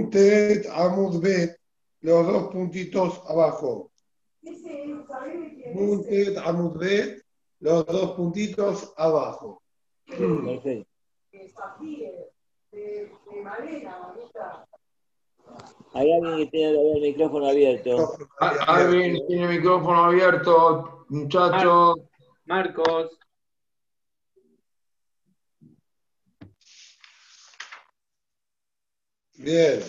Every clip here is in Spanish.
Nuntet Amud Bet, los dos puntitos abajo. Nuntet Amud Bet, los dos puntitos abajo. Perfecto. Hay alguien que tiene el micrófono abierto. Alguien tiene el micrófono abierto, muchachos. Marcos. Bien.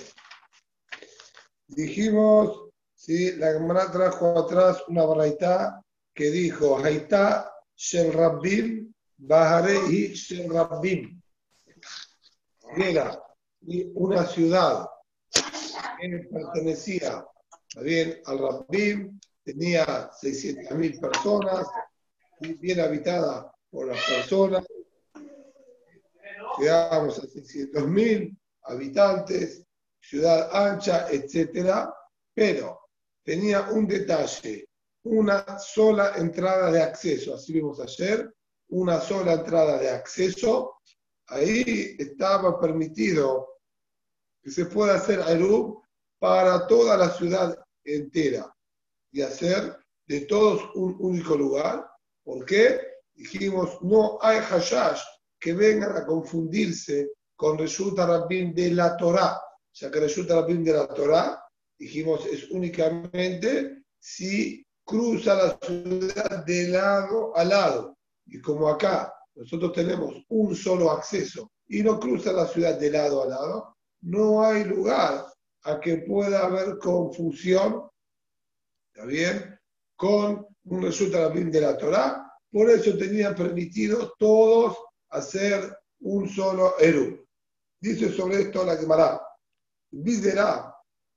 Dijimos, sí, la Gemara trajo atrás una baraita que dijo, Haitá Shel Rabbim, Baharei Shel Rabbim. Era una ciudad que pertenecía bien al Rabbim, tenía 600.000 personas, bien habitada por las personas, llegábamos a 600.000 habitantes, ciudad ancha, etcétera, pero tenía un detalle, una sola entrada de acceso, así vimos ayer, una sola entrada de acceso, ahí estaba permitido que se pueda hacer Arub para toda la ciudad entera y hacer de todos un único lugar. ¿Por qué? Dijimos, no hay hashash que vengan a confundirse con resulta Rabbim de la Torah, ya que resulta Rabbim de la Torah, dijimos, es únicamente si cruza la ciudad de lado a lado. Y como acá nosotros tenemos un solo acceso y no cruza la ciudad de lado a lado, no hay lugar a que pueda haber confusión, ¿está bien? Con un resulta Rabbim de la Torah. Por eso tenían permitido todos hacer un solo Eru. Dice sobre esto la Gemara. Videra,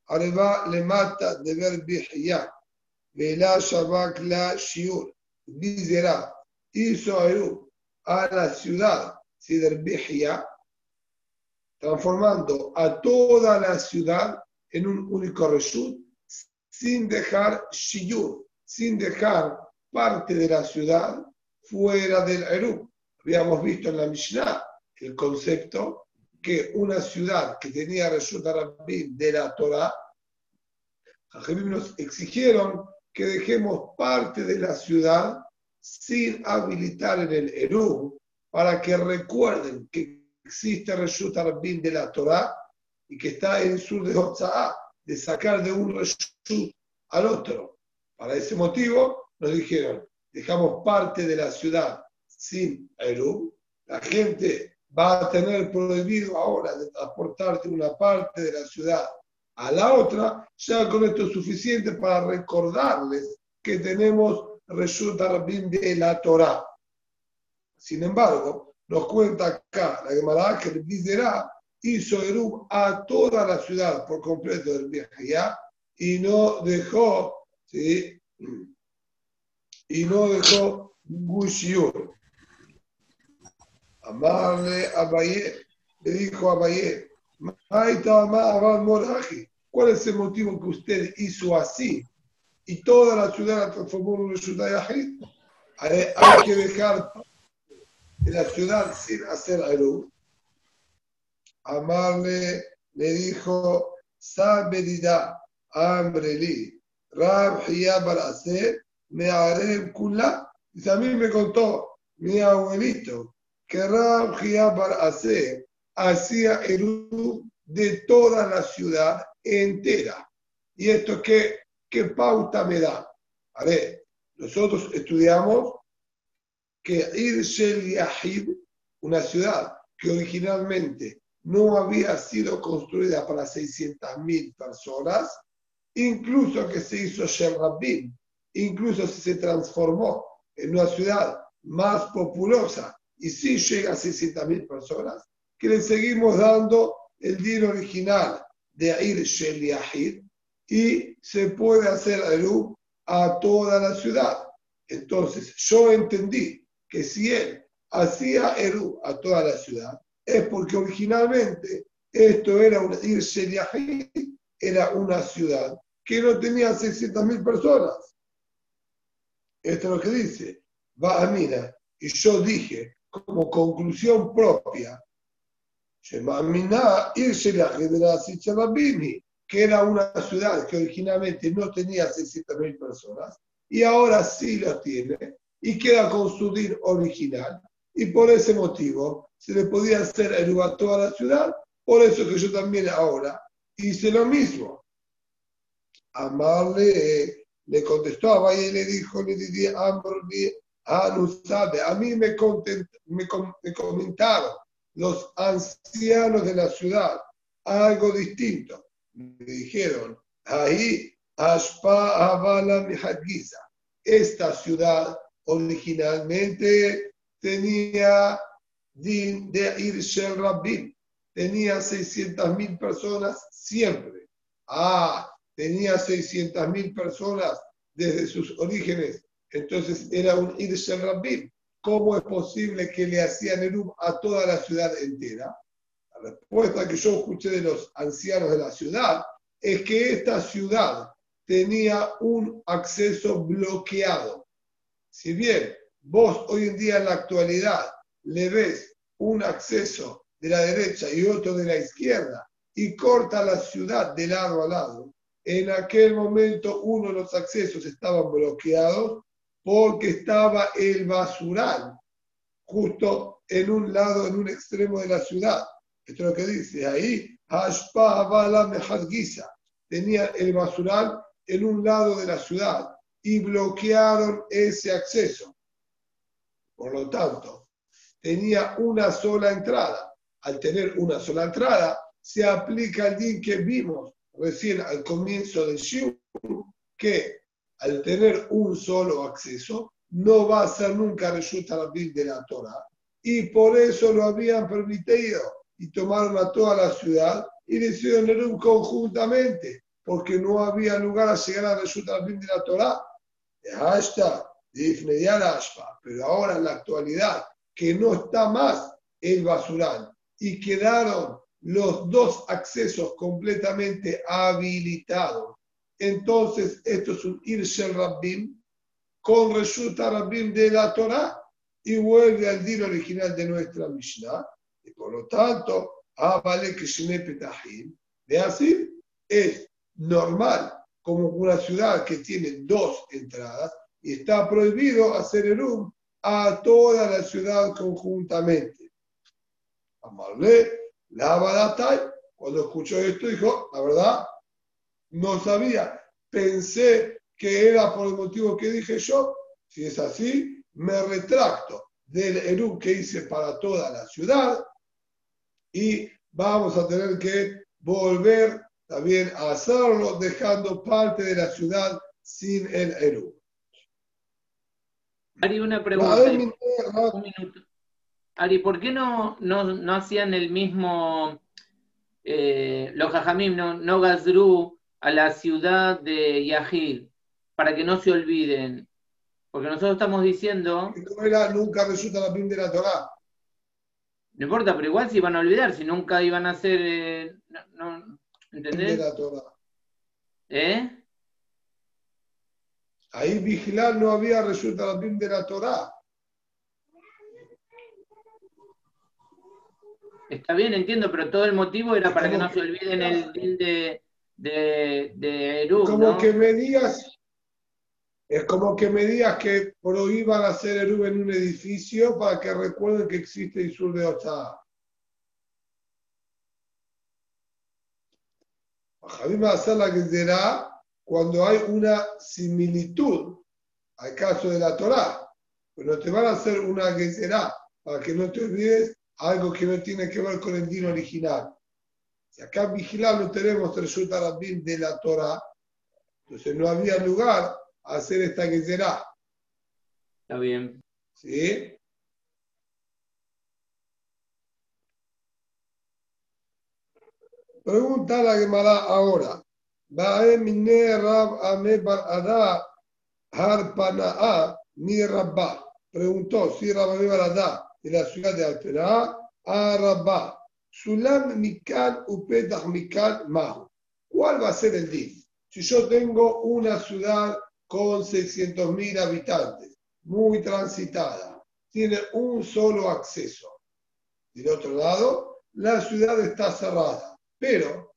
Areva le mata de ver Bihya, Vela Shabak la Shiur. Videra hizo Eru a la ciudad Sider Bihya, transformando a toda la ciudad en un único reshut, sin dejar Shiur, sin dejar parte de la ciudad fuera del Eru. Habíamos visto en la Mishnah el concepto que una ciudad que tenía Reshut Rabbim de la Torah, nos exigieron que dejemos parte de la ciudad sin habilitar en el Eru para que recuerden que existe Reshut Rabbim de la Torah y que está en sur de Hotza'ah, de sacar de un Reshut al otro. Para ese motivo nos dijeron, dejamos parte de la ciudad sin Eru, la gente va a tener prohibido ahora de transportarte una parte de la ciudad a la otra, ya con esto es suficiente para recordarles que tenemos resulta Rabbim de la Torah. Sin embargo, nos cuenta acá la Gemara que el Bizerá hizo Erub a toda la ciudad por completo del viaje y no dejó, ¿sí? y no dejó ningún Amarle a le dijo a Baye, ¿cuál es el motivo que usted hizo así? Y toda la ciudad la transformó en una ciudad Hay, que dejar la ciudad sin hacer algo. Amarle le dijo, Sabedida, Amreli, Rab me haré kula. A mí me contó mi abuelito que Rab hace hacía Eru de toda la ciudad entera. ¿Y esto qué, qué pauta me da? A ver, nosotros estudiamos que Ir Yahid, una ciudad que originalmente no había sido construida para 600.000 personas, incluso que se hizo Shel incluso se transformó en una ciudad más populosa y si llega a 600.000 personas, que le seguimos dando el dinero original de Air Shel Yahid y se puede hacer Eru a toda la ciudad. Entonces, yo entendí que si él hacía Eru a toda la ciudad, es porque originalmente esto era una Ir Yahid, era una ciudad que no tenía 600.000 personas. Esto es lo que dice. Va a mira, y yo dije, como conclusión propia, irse la Rabimi, que era una ciudad que originalmente no tenía 600.000 personas y ahora sí lo tiene y queda con su DIN original. Y por ese motivo se le podía hacer el a toda la ciudad, por eso que yo también ahora hice lo mismo. Amarle le contestó a Valle y le dijo, le no sabe, a mí me, me, comentaron los ancianos de la ciudad algo distinto. Me dijeron, ahí, Ashpa Avala Mihadgiza, esta ciudad originalmente tenía din de Irshel Rabbim, tenía 600.000 personas siempre. Ah, tenía 600.000 personas desde sus orígenes, entonces era un Irshel Rabbim. ¿Cómo es posible que le hacían Erum a toda la ciudad entera? La respuesta que yo escuché de los ancianos de la ciudad es que esta ciudad tenía un acceso bloqueado. Si bien vos hoy en día en la actualidad le ves un acceso de la derecha y otro de la izquierda y corta la ciudad de lado a lado, en aquel momento uno de los accesos estaban bloqueados porque estaba el basural justo en un lado, en un extremo de la ciudad. Esto es lo que dice ahí, tenía el basural en un lado de la ciudad y bloquearon ese acceso. Por lo tanto, tenía una sola entrada. Al tener una sola entrada, se aplica el din que vimos recién al comienzo del Shiur, que al tener un solo acceso, no va a ser nunca resulta la de la Torah. Y por eso lo habían permitido y tomaron a toda la ciudad y decidieron un conjuntamente, porque no había lugar a llegar a resulta la de la Torah. Hasta pero ahora en la actualidad, que no está más el basural y quedaron los dos accesos completamente habilitados entonces esto es un Irshel Rabbim con resulta Rabbim de la Torah y vuelve al día original de nuestra Mishnah. Y por lo tanto, vale que Petahim, de así es normal como una ciudad que tiene dos entradas y está prohibido hacer el um a toda la ciudad conjuntamente. Amarle, la Badatai, cuando escuchó esto, dijo, la verdad, no sabía. Pensé que era por el motivo que dije yo. Si es así, me retracto del Eru que hice para toda la ciudad y vamos a tener que volver también a hacerlo dejando parte de la ciudad sin el Eru. Ari, una pregunta. Un minuto. Ari, ¿por qué no, no, hacían el mismo, eh, los Jajamim, no, no Gazru, a la ciudad de Yahid, para que no se olviden. Porque nosotros estamos diciendo. No era, nunca resulta la de la Torah. No importa, pero igual se iban a olvidar, si nunca iban a hacer. Eh, no, ¿Entendés? La Torah. ¿Eh? Ahí vigilar no había resulta la de la Torah. Está bien, entiendo, pero todo el motivo era para que no se olviden el din de, de, de Como que me digas, es como que me digas que prohíban hacer Eru en un edificio para que recuerden que existe Isur de Ocha. Javi va a hacer la que será cuando hay una similitud al caso de la Torah. Pero te van a hacer una que será para que no te olvides algo que no tiene que ver con el dino original. Si acá vigilar no tenemos resulta Rabbim de la Torah, entonces no había lugar a hacer esta que será. Está bien. ¿Sí? Pregunta la Gemara ahora. mi Rabba. Preguntó si Rabba Barada de la ciudad de Altera a Rabba. Sulam Mikal Upetach Mikal Mahu. ¿Cuál va a ser el DIF? Si yo tengo una ciudad con 600.000 habitantes, muy transitada, tiene un solo acceso. Del otro lado, la ciudad está cerrada, pero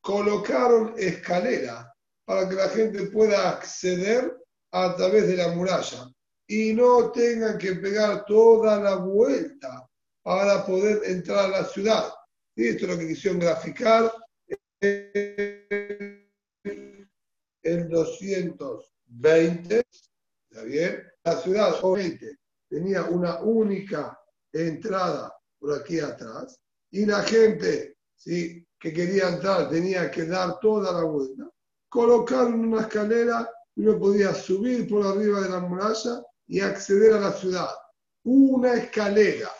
colocaron escalera para que la gente pueda acceder a través de la muralla y no tengan que pegar toda la vuelta para poder entrar a la ciudad. Y esto es lo que quisieron graficar el 220. ¿Está bien? La ciudad, obviamente, tenía una única entrada por aquí atrás y la gente ¿sí? que quería entrar tenía que dar toda la vuelta. Colocaron una escalera y uno podía subir por arriba de la muralla y acceder a la ciudad. Una escalera,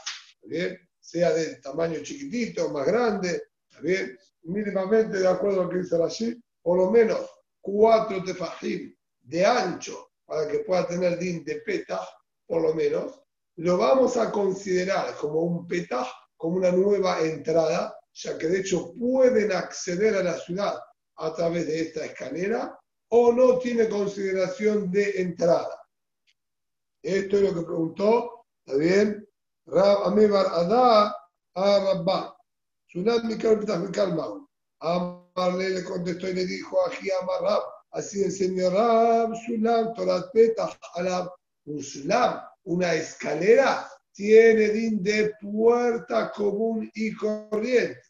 bien? sea de tamaño chiquitito, más grande, bien? mínimamente de acuerdo a lo que dice allí, por lo menos cuatro tefajim de ancho para que pueda tener din de petah, por lo menos, lo vamos a considerar como un petah, como una nueva entrada, ya que de hecho pueden acceder a la ciudad a través de esta escalera o no tiene consideración de entrada. Esto es lo que preguntó, ¿está bien? Rab Amebar Adá a Rabba. Sunat Mikal Petah Amarle le contestó y le dijo a Giamar Rab, así enseñó Rab Sulam Torat Petah Alab. Un Sulam, una escalera, tiene din de puerta común y corriente.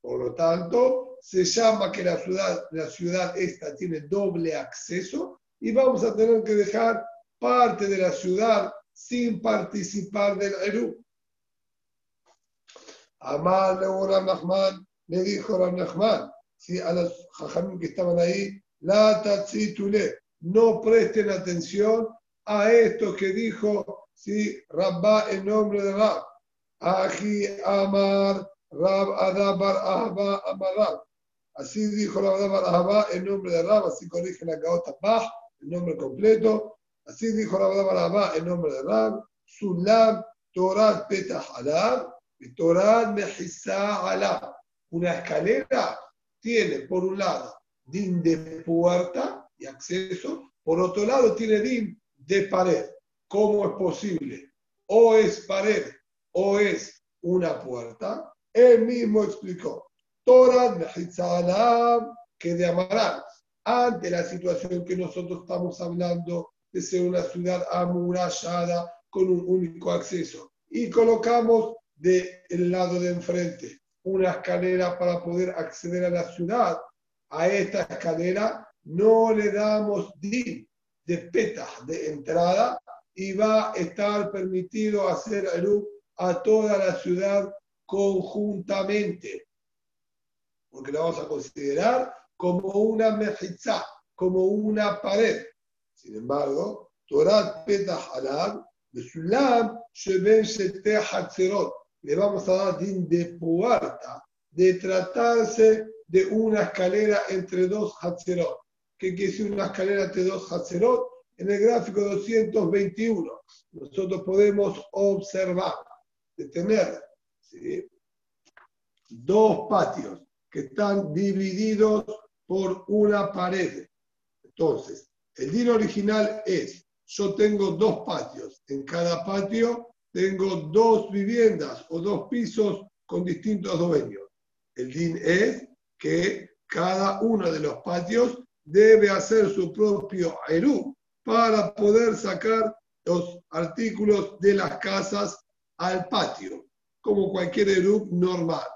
Por lo tanto, se llama que la ciudad, la ciudad esta tiene doble acceso y vamos a tener que dejar parte de la ciudad sin participar del Eru. Amar Ram Nachman le dijo Ram Nachman ¿sí? a los jajamim que estaban ahí, la tatsitule, no presten atención a esto que dijo ¿sí? Rabba en nombre de Rab. Aji Amar Rab Adabar Ahba Amarab. Así dijo Rab Adabar Ahba en nombre de Rab, así corrige la Gaota Bah, el nombre completo. Así dijo Rab Adabar Ahba en nombre de Rab. Sulam Torah Petah Alab Torah Alab. Una escalera tiene, por un lado, din de puerta y acceso, por otro lado, tiene din de pared. ¿Cómo es posible? O es pared o es una puerta. Él mismo explicó. Torah Mejisa que de Amaral, ante la situación que nosotros estamos hablando de ser una ciudad amurallada con un único acceso. Y colocamos del lado de enfrente una escalera para poder acceder a la ciudad. A esta escalera no le damos din de peta de entrada y va a estar permitido hacer Eru a toda la ciudad conjuntamente. Porque la vamos a considerar como una mejizá, como una pared. Sin embargo, Torah Petah Alab, Besulam, Sheben Shete Hatzerot, le vamos a dar din de puerta, de tratarse de una escalera entre dos Hatzerot. ¿Qué quiere decir una escalera entre dos Hatzerot? En el gráfico 221, nosotros podemos observar de tener dos patios que están divididos por una pared. Entonces, el din original es, yo tengo dos patios, en cada patio tengo dos viviendas o dos pisos con distintos dueños. El DIN es que cada uno de los patios debe hacer su propio ERU para poder sacar los artículos de las casas al patio, como cualquier ERU normal.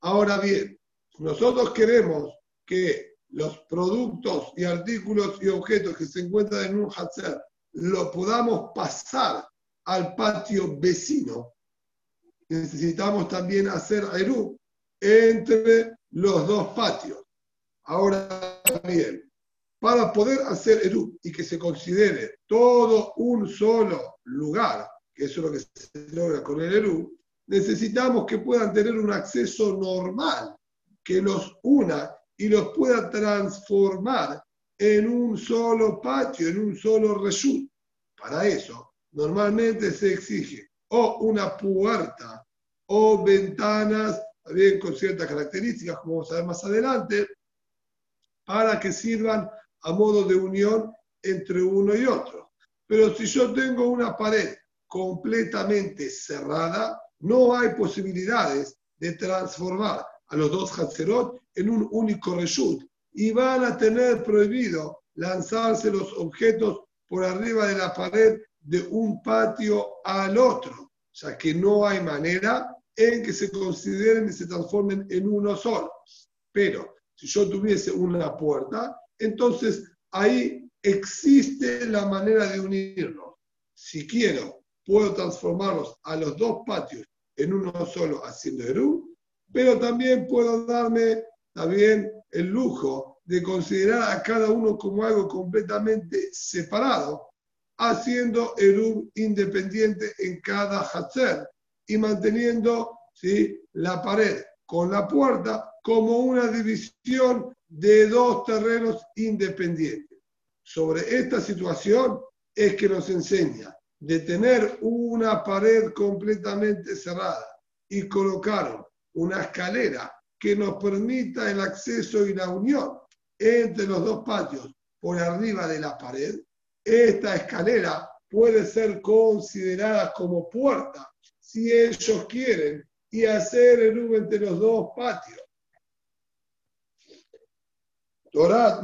Ahora bien, nosotros queremos que los productos y artículos y objetos que se encuentran en un Hatzer lo podamos pasar al patio vecino, necesitamos también hacer Eru entre los dos patios. Ahora bien, para poder hacer Eru y que se considere todo un solo lugar, que eso es lo que se logra con el Eru, necesitamos que puedan tener un acceso normal, que los una y los pueda transformar en un solo patio, en un solo reshut. Para eso normalmente se exige o una puerta o ventanas, también con ciertas características, como vamos a ver más adelante, para que sirvan a modo de unión entre uno y otro. Pero si yo tengo una pared completamente cerrada, no hay posibilidades de transformar a los dos Hatzerot en un único reshut y van a tener prohibido lanzarse los objetos por arriba de la pared de un patio al otro. Sea que no hay manera en que se consideren y se transformen en uno solo. Pero si yo tuviese una puerta, entonces ahí existe la manera de unirlos. Si quiero, puedo transformarlos a los dos patios en uno solo haciendo Eru, pero también puedo darme también el lujo de considerar a cada uno como algo completamente separado, haciendo Eru independiente en cada Hatzer y manteniendo ¿sí? la pared con la puerta como una división de dos terrenos independientes. Sobre esta situación es que nos enseña de tener una pared completamente cerrada y colocar una escalera que nos permita el acceso y la unión entre los dos patios por arriba de la pared, esta escalera puede ser considerada como puerta si ellos quieren y hacer el U entre los dos patios. Torat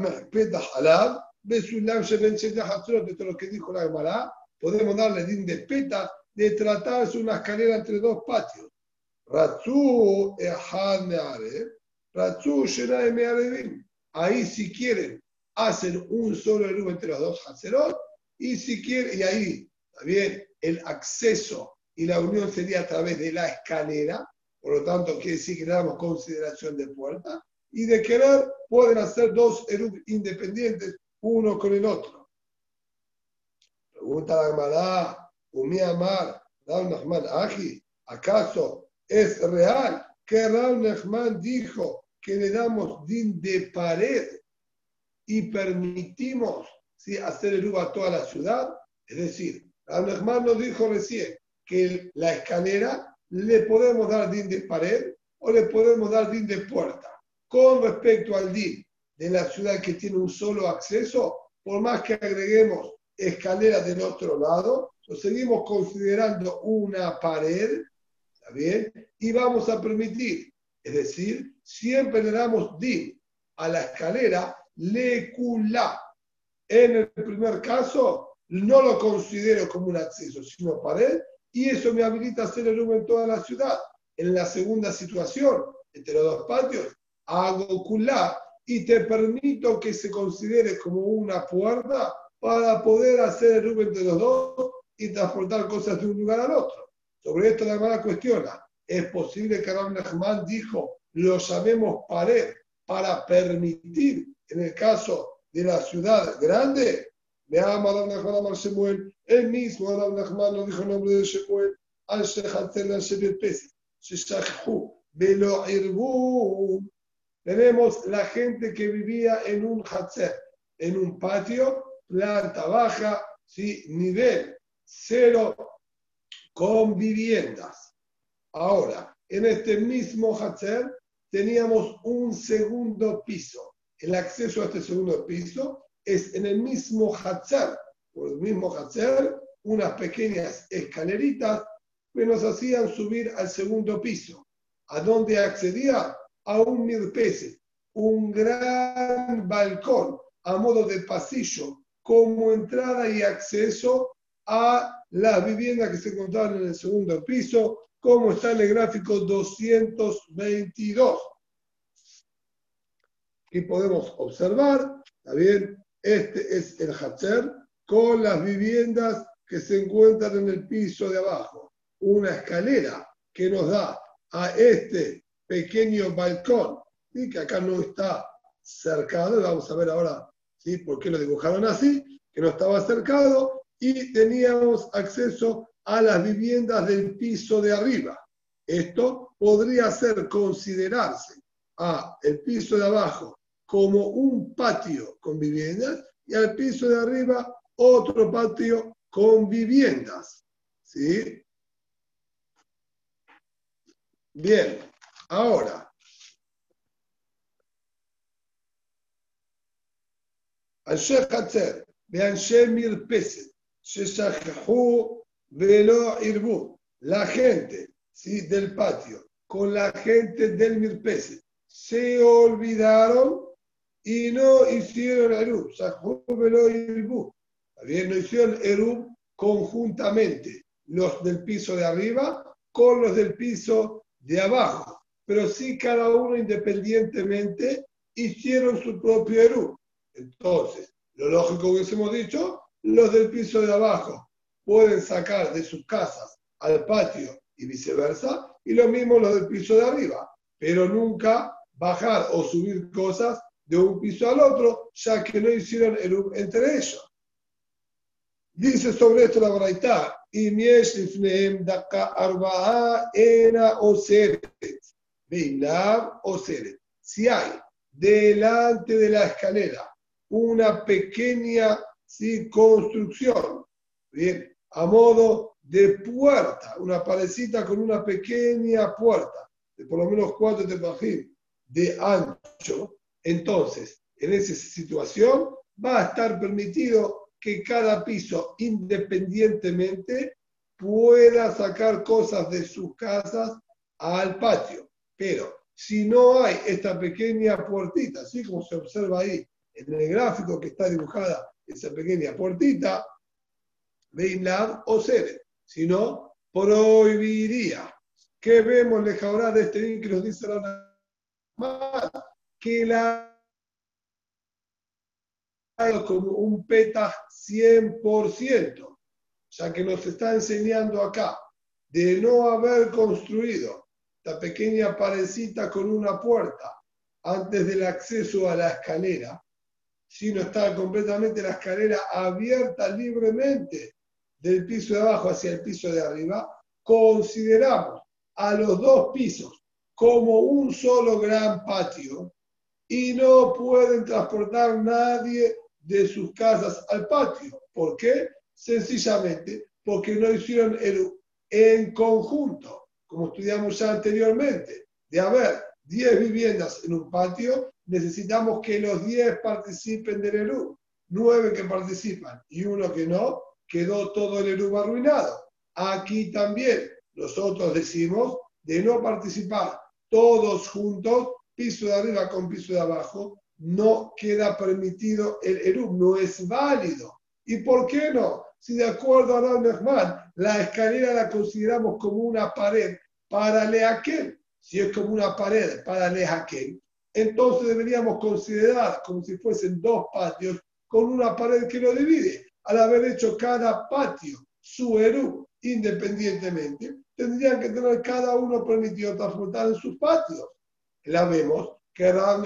Halab, Besulam Hatzrot, esto es lo que dijo la Gemara, podemos darle din de peta de tratarse una escalera entre dos patios. Ratzu Ratzu. Ahí si quieren hacen un solo eruv entre los dos Hatzerot y si quieren, y ahí también el acceso y la unión sería a través de la escalera, por lo tanto quiere decir que le damos consideración de puerta, y de querer pueden hacer dos eruv independientes, uno con el otro. Pregunta la Gemara, Umi Amar, Nachman Aji, ¿acaso es real que Rav Nachman dijo que le damos din de pared y permitimos ¿sí? hacer el a toda la ciudad? Es decir, Rav Nachman nos dijo recién que la escalera le podemos dar din de pared o le podemos dar din de puerta. Con respecto al din de la ciudad que tiene un solo acceso, por más que agreguemos escalera del otro lado, lo seguimos considerando una pared, ¿está bien? Y vamos a permitir, es decir, siempre le damos din a la escalera le cula. En el primer caso, no lo considero como un acceso, sino pared, y eso me habilita a hacer el humo en toda la ciudad. En la segunda situación, entre los dos patios, hago culá y te permito que se considere como una puerta para poder hacer el humo entre los dos y transportar cosas de un lugar al otro. Sobre esto la hermana cuestiona, ¿es posible que Ram Nachman dijo, lo llamemos pared para permitir, en el caso de la ciudad grande, me ama Ram Nachman a Shemuel, él mismo Ram Nachman no dijo el nombre de Shemuel, al Shebet Pesach, Sheshachhu, Velo Irbu. Tenemos la gente que vivía en un Hatzer, en un patio, planta baja, ¿sí? nivel cero, con viviendas. Ahora, en este mismo Hatzer teníamos un segundo piso. El acceso a este segundo piso es en el mismo Hatzer, por el mismo Hatzer, unas pequeñas escaleritas que nos hacían subir al segundo piso. ¿A dónde accedía? A un mirpese, un gran balcón a modo de pasillo como entrada y acceso a las viviendas que se encontraban en el segundo piso, como está en el gráfico 222. Aquí podemos observar, ¿está bien? Este es el Hatzer con las viviendas que se encuentran en el piso de abajo. Una escalera que nos da a este pequeño balcón, y que acá no está cercado, vamos a ver ahora ¿sí? ¿Por qué lo dibujaron así? Que no estaba cercado y teníamos acceso a las viviendas del piso de arriba. Esto podría ser considerarse a el piso de abajo como un patio con viviendas y al piso de arriba otro patio con viviendas. ¿Sí? Bien, ahora. Velo Irbu, la gente ¿sí? del patio con la gente del Mirpese se olvidaron y no hicieron Erub. Sajú Velo Irbu. También no hicieron Erub conjuntamente los del piso de arriba con los del piso de abajo, pero sí cada uno independientemente hicieron su propio Eru. Entonces, lo lógico que hubiésemos dicho los del piso de abajo pueden sacar de sus casas al patio y viceversa, y lo mismo los del piso de arriba, pero nunca bajar o subir cosas de un piso al otro, ya que no hicieron el entre ellos. Dice sobre esto la Braita, y o Si hay delante de la escalera una pequeña construcción, bien, a modo de puerta, una parecita con una pequeña puerta, de por lo menos cuatro de ancho, entonces, en esa situación va a estar permitido que cada piso independientemente pueda sacar cosas de sus casas al patio. Pero si no hay esta pequeña puertita, así como se observa ahí en el gráfico que está dibujada esa pequeña puertita, Beinlab o Sere, si no, prohibiría. ¿Qué vemos ahora de este link que nos dice la que la como un peta 100%, ya que nos está enseñando acá de no haber construido esta pequeña parecita con una puerta antes del acceso a la escalera, sino está completamente la escalera abierta libremente del piso de abajo hacia el piso de arriba, consideramos a los dos pisos como un solo gran patio y no pueden transportar nadie de sus casas al patio. ¿Por qué? Sencillamente porque no hicieron el, en conjunto, como estudiamos ya anteriormente, de haber 10 viviendas en un patio, necesitamos que los 10 participen del ERU. 9 que participan y uno que no, quedó todo el ERU arruinado. Aquí también nosotros decimos de no participar todos juntos, piso de arriba con piso de abajo, no queda permitido el Erub, no es válido. ¿Y por qué no? Si de acuerdo a Ram la escalera la consideramos como una pared para Leaquel, si es como una pared para Leaquel, entonces deberíamos considerar como si fuesen dos patios con una pared que lo divide. Al haber hecho cada patio su Erub independientemente, tendrían que tener cada uno permitido transportar en sus patios. La vemos que Ram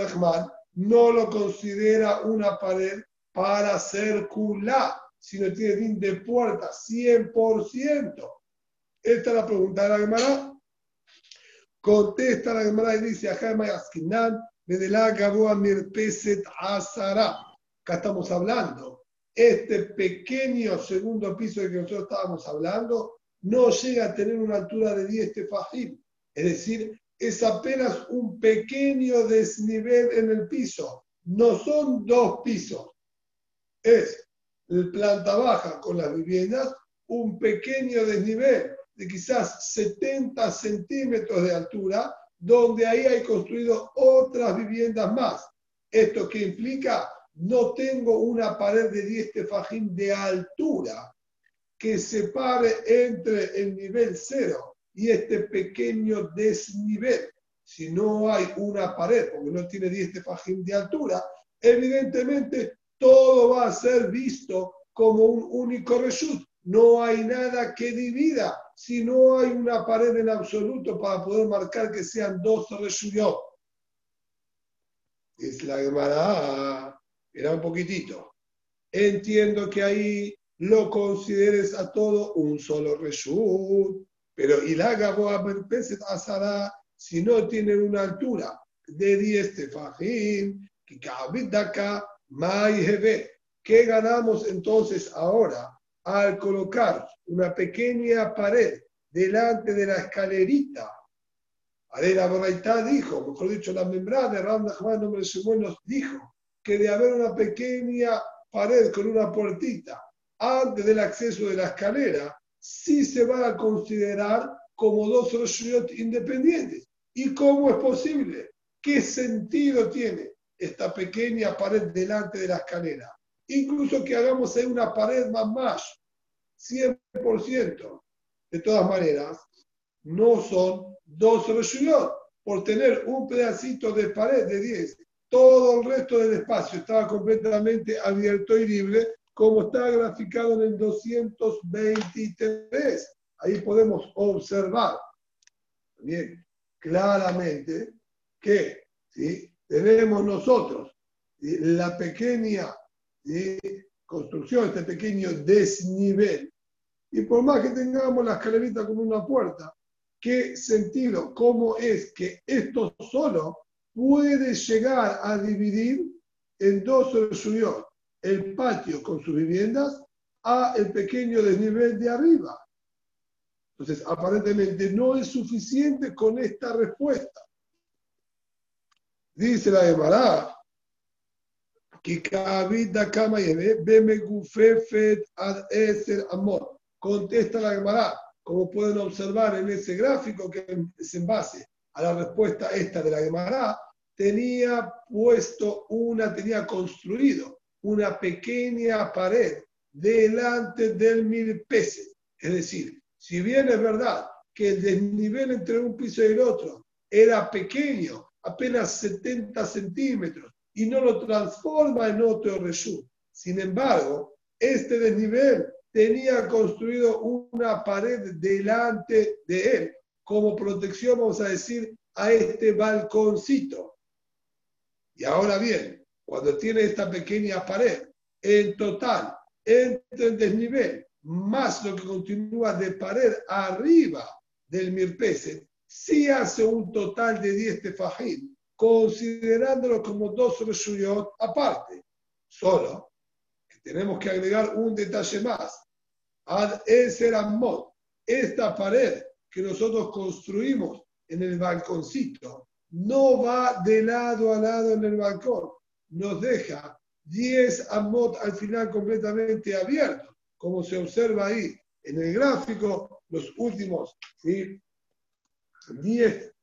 no lo considera una pared para circular, sino tiene fin de puerta 100%. Esta es la pregunta de la Gemara. Contesta la Gemara y dice, Acá estamos hablando. Este pequeño segundo piso del que nosotros estábamos hablando no llega a tener una altura de 10 tefajim. Es decir, es apenas un pequeño desnivel en el piso. No son dos pisos. Es la planta baja con las viviendas, un pequeño desnivel de quizás 70 centímetros de altura, donde ahí hay construido otras viviendas más. ¿Esto qué implica? No tengo una pared de 10 tefajín de altura que separe entre el nivel cero y este pequeño desnivel, si no hay una pared, porque no tiene 10 tefajim de altura, evidentemente todo va a ser visto como un único reshut. No hay nada que divida, si no hay una pared en absoluto para poder marcar que sean dos reshuyot. Es la Gemara, era un poquitito. Entiendo que ahí lo consideres a todo un solo reshut pero Ilagaboa Peset Asara, si no tiene una altura de 10 tefajim, ¿qué ganamos entonces ahora al colocar una pequeña pared delante de la escalerita? la Boraitá dijo, mejor dicho, la membrana de Ram Nachman nos dijo que de haber una pequeña pared con una puertita antes del acceso de la escalera, sí se va a considerar como dos Roshuyot independientes. ¿Y cómo es posible? ¿Qué sentido tiene esta pequeña pared delante de la escalera? Incluso que hagamos ahí una pared más más, 100%. De todas maneras, no son dos Roshuyot. Por tener un pedacito de pared de 10, todo el resto del espacio estaba completamente abierto y libre, como está graficado en el 223. Ahí podemos observar bien claramente que tenemos nosotros la pequeña construcción, este pequeño desnivel. Y por más que tengamos la escalerita como una puerta, ¿qué sentido? ¿Cómo es que esto solo puede llegar a dividir en dos suyos el patio con sus viviendas a el pequeño desnivel de arriba? Entonces, aparentemente no es suficiente con esta respuesta. Dice la Gemara, que cama ad eser amor. Contesta la Gemara, como pueden observar en ese gráfico que es en base a la respuesta esta de la Gemara, tenía puesto una, tenía construido una pequeña pared delante del mil peces. Es decir, si bien es verdad que el desnivel entre un piso y el otro era pequeño, apenas 70 centímetros, y no lo transforma en otro reshut. Sin embargo, este desnivel tenía construido una pared delante de él, como protección, vamos a decir, a este balconcito. Y ahora bien, cuando tiene esta pequeña pared, en total, entre el desnivel más lo que continúa de pared arriba del mirpese, sí hace un total de 10 tefajim, considerándolo como dos reshuyot aparte. Solo tenemos que agregar un detalle más. Ad eser esta pared que nosotros construimos en el balconcito, no va de lado a lado en el balcón, nos deja 10 amot al final completamente abiertos como se observa ahí en el gráfico, los últimos 10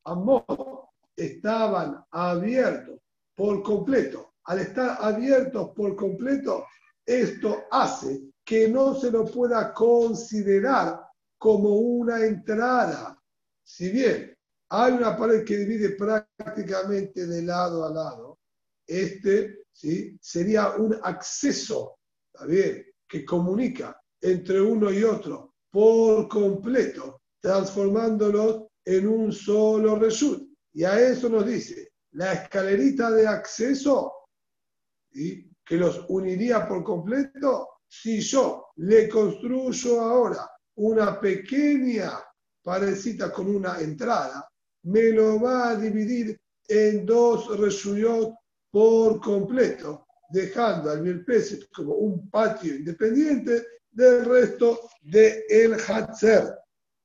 amot estaban abiertos por completo. Al estar abiertos por completo, esto hace que no se lo pueda considerar como una entrada. Si bien hay una pared que divide prácticamente de lado a lado, este ¿sí? sería un acceso, ¿está bien? que comunica entre uno y otro por completo, transformándolos en un solo reshut. Y a eso nos dice la escalerita de acceso, que los uniría por completo, si yo le construyo ahora una pequeña parecita con una entrada, me lo va a dividir en dos reshuyot por completo dejando al Mirpeset como un patio independiente del resto de el Hatzer.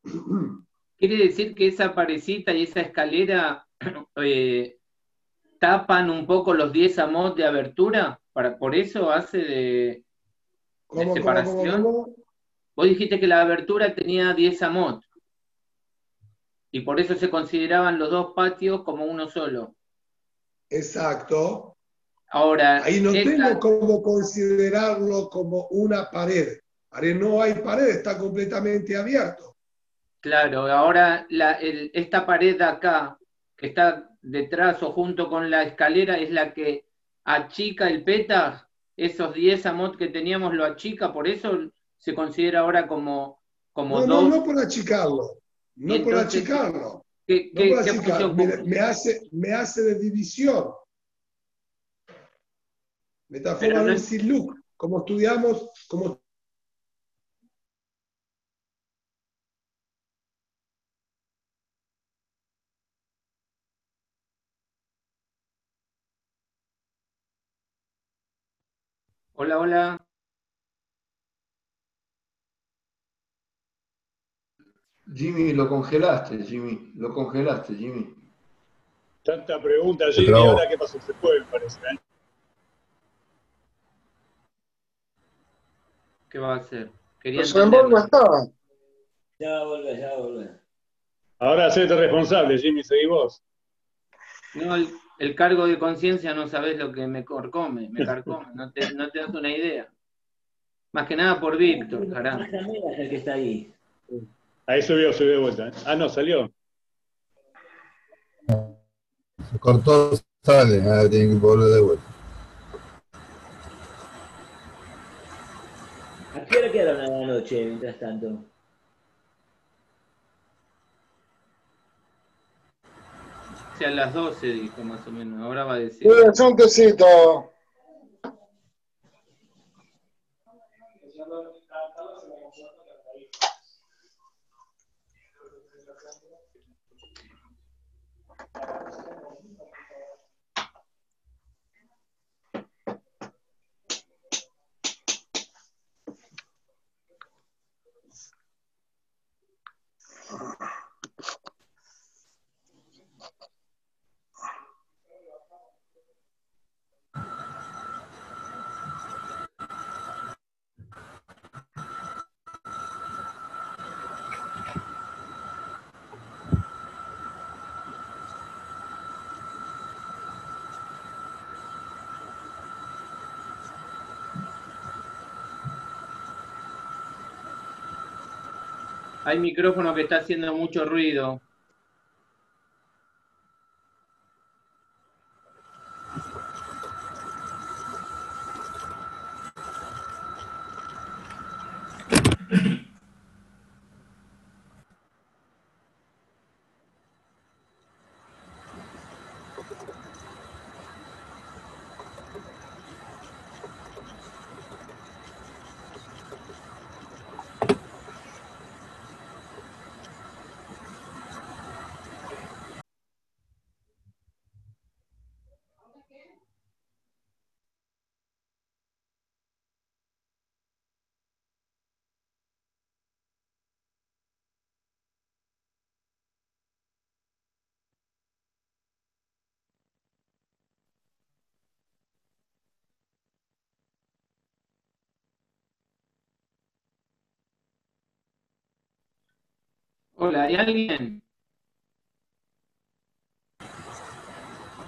Quiere decir que esa parecita y esa escalera eh, tapan un poco los 10 amos de abertura, para, por eso hace de, separación. Vos dijiste que la abertura tenía 10 amot y por eso se consideraban los dos patios como uno solo. Exacto, Ahora, ahí no tengo cómo considerarlo como una pared. Ahora no hay pared, está completamente abierto. Claro, ahora esta pared de acá, que está detrás o junto con la escalera, es la que achica el peta, esos 10 amot que teníamos lo achica, por eso se considera ahora como, como no, dos. No, no por achicarlo, no por achicarlo. ¿qué, me, hace, me hace de división. Metáfora del Siluk, como estudiamos, como Hola, hola. Jimmy, lo congelaste, Jimmy, lo congelaste, Jimmy. Tanta pregunta, Jimmy, ahora qué pasó, se fue, parece. ¿eh? ¿Qué va a hacer? Quería no estaba. Ya vuelve, ya vuelve. Ahora hacete responsable, Jimmy, seguí vos. No, el, el cargo de conciencia no sabes lo que me carcome, me carcome, no te, no te das una idea. Más que nada por Víctor, es el que está ahí. Ahí subió, subió de vuelta. ¿eh? Ah, no, salió. Se cortó, sale, ahora tiene que volver de vuelta. ¿A qué hora quedaron a la noche, mientras tanto? Sea, a las 12 dijo más o menos, ahora va a decir. Cuídense un tecito. Hay micrófono que está haciendo mucho ruido. Hola, ¿hay alguien?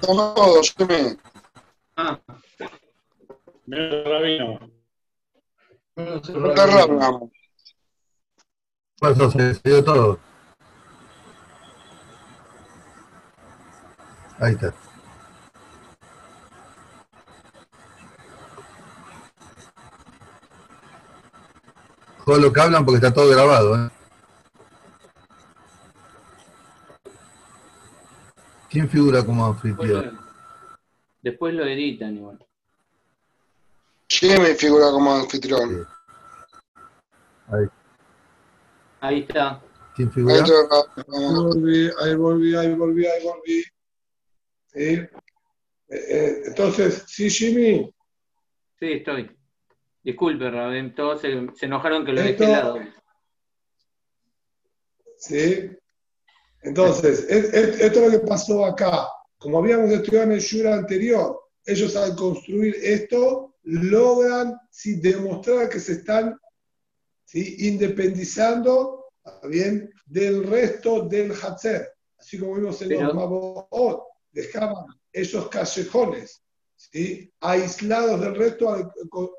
Toma todo, Jimmy. Ah, Menos rabino. No No rabamos. Pasó, se, dio todo. Ahí está. Todo lo que hablan porque está todo grabado, ¿eh? ¿Quién figura como después anfitrión? lo, después lo editan igual. Jimmy figura como anfitrión. Ahí. Ahí está. ¿Quién Ahí figura? Ahí volví, ahí volví, ahí volví, ahí volví. ¿Sí? Eh, eh, entonces, sí, Jimmy, Sí, estoy. Disculpe, Raben, todos se, se enojaron que lo dejé Esto- de lado. ¿sí? Entonces, es- es- esto es lo que pasó acá. Como habíamos estudiado en el Shura anterior, ellos al construir esto logran sí, demostrar que se están ¿sí? independizando ¿está bien, del resto del Hatzer. Así como vimos en los Maboot, dejaban esos callejones ¿sí? aislados del resto al,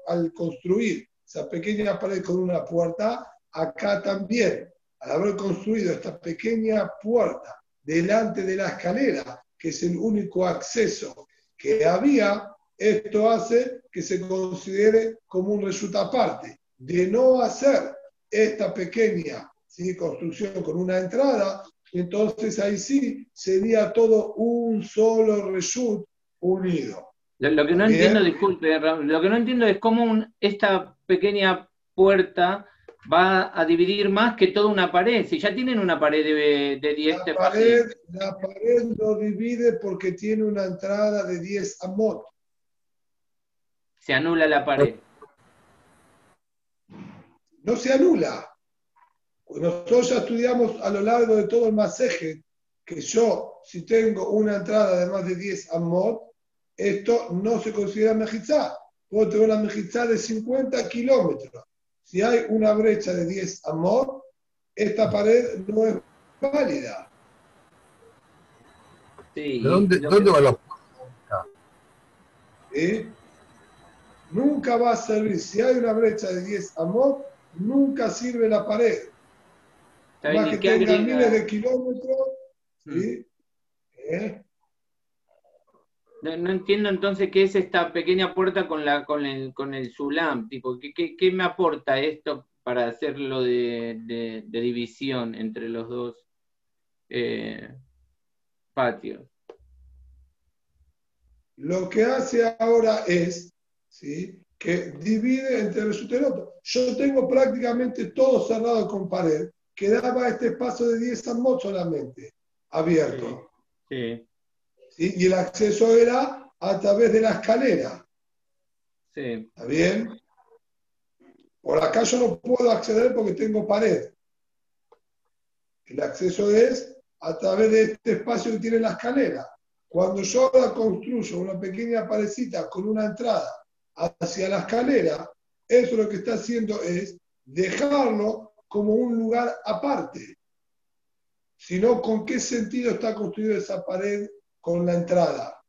al construir esa pequeña pared con una puerta, acá también, al haber construido esta pequeña puerta delante de la escalera, que es el único acceso que había, esto hace que se considere como un resultado aparte. De no hacer esta pequeña ¿sí? construcción con una entrada, entonces ahí sí sería todo un solo reshut unido. Lo, lo que no Bien. entiendo, disculpe, lo que no entiendo es cómo un- esta pequeña puerta va a dividir más que toda una pared. Si ya tienen una pared de, de 10 La de pared, la pared lo divide porque tiene una entrada de 10 amot. se anula la pared. No se anula. Nosotros ya estudiamos a lo largo de todo el masaje que yo, si tengo una entrada de más de 10 amot, esto no se considera mejizá. Puedo tener una mejizá de 50 kilómetros. Si hay una brecha de 10 amot, esta pared no es válida. Sí, ¿De dónde, dónde que- va la ¿eh? Nunca va a servir. Si hay una brecha de 10 amot, nunca sirve la pared. Más ¿y que qué tenga agrega? miles de kilómetros, Mm. ¿sí? ¿Eh? No, no entiendo entonces qué es esta pequeña puerta con la con el con el Sulam, tipo, ¿qué, qué, qué me aporta esto para hacerlo de, de- de división entre los dos eh, patios? Lo que hace ahora es ¿sí? que divide entre el otro. Yo tengo prácticamente todo cerrado con pared. Quedaba este espacio de 10 amot solamente abierto. Sí, ¿sí? Y el acceso era a través de la escalera. sí, ¿Está bien? Por acá yo no puedo acceder porque tengo pared. El acceso es a través de este espacio que tiene la escalera. Cuando yo ahora construyo una pequeña parecita con una entrada hacia la escalera, eso lo que está haciendo es dejarlo como un lugar aparte. Sino, ¿con qué sentido está construida esa pared con la entrada?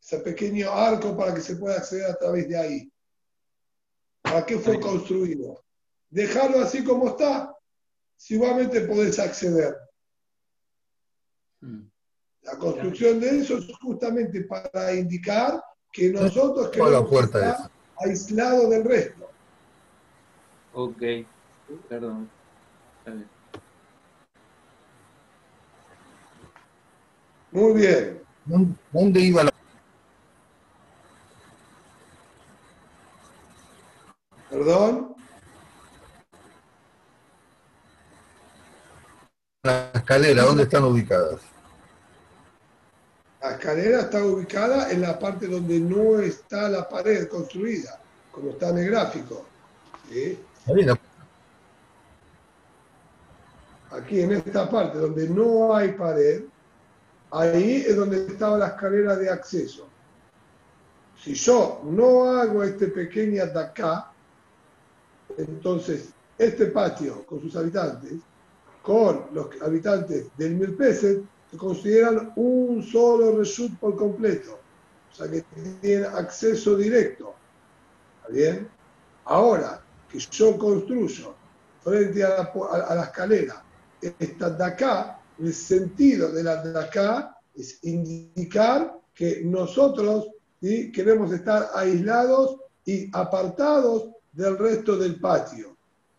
Ese pequeño arco para que se pueda acceder a través de ahí. ¿Para qué fue construido? Dejarlo así como está, si igualmente podés acceder. Mm. La construcción de eso es justamente para indicar que nosotros ¿Cuál es la queremos estar aislados del resto. ok, perdón. Está bien. Muy bien. ¿Dónde- ¿Dónde iba la Perdón. la escalera? ¿Dónde están ubicadas? La escalera está ubicada en la parte donde no está la pared construida, como está en el gráfico. ¿sí? Aquí en esta parte donde no hay pared, ahí es donde estaba la escalera de acceso. Si yo no hago este pequeño acá, entonces este patio con sus habitantes, con los habitantes del Mirpeset, se consideran un solo reshut por completo. O sea que tienen acceso directo. ¿Está bien? Ahora que yo construyo frente a la, a- la escalera esta de el sentido de la acá es indicar que nosotros ¿sí? queremos estar aislados y apartados del resto del patio.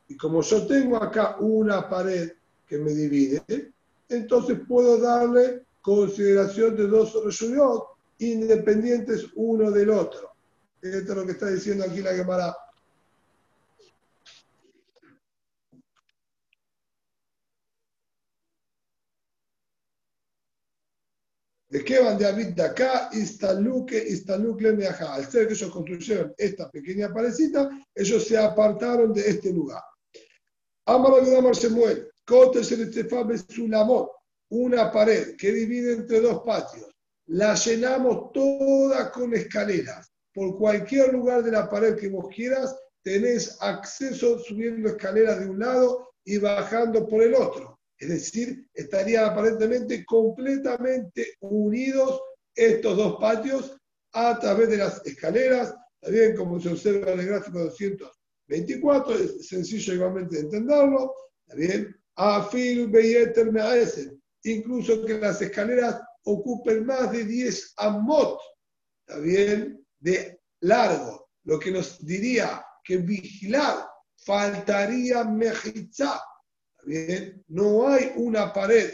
Y como yo tengo acá una pared que me divide, entonces puedo darle consideración de dos reshuyot independientes uno del otro. Esto es lo que está diciendo aquí la Gemara. ¿De qué van de David de acá? Istaluque, Meajá. Al ser que ellos construyeron esta pequeña parecita, ellos se apartaron de este lugar. Amar Amar Shemuel, Kote Shelestefabe Sulamot, una pared que divide entre dos patios. La llenamos toda con escaleras. Por cualquier lugar de la pared que vos quieras, tenés acceso subiendo escaleras de un lado y bajando por el otro. Es decir, estarían aparentemente completamente unidos estos dos patios a través de las escaleras, también como se observa en el gráfico 224, es sencillo igualmente de entenderlo, también Afil Beyeter incluso que las escaleras ocupen más de 10 amot, ¿está bien? De largo, lo que nos diría que vigilar faltaría mejizá, Bien, no hay una pared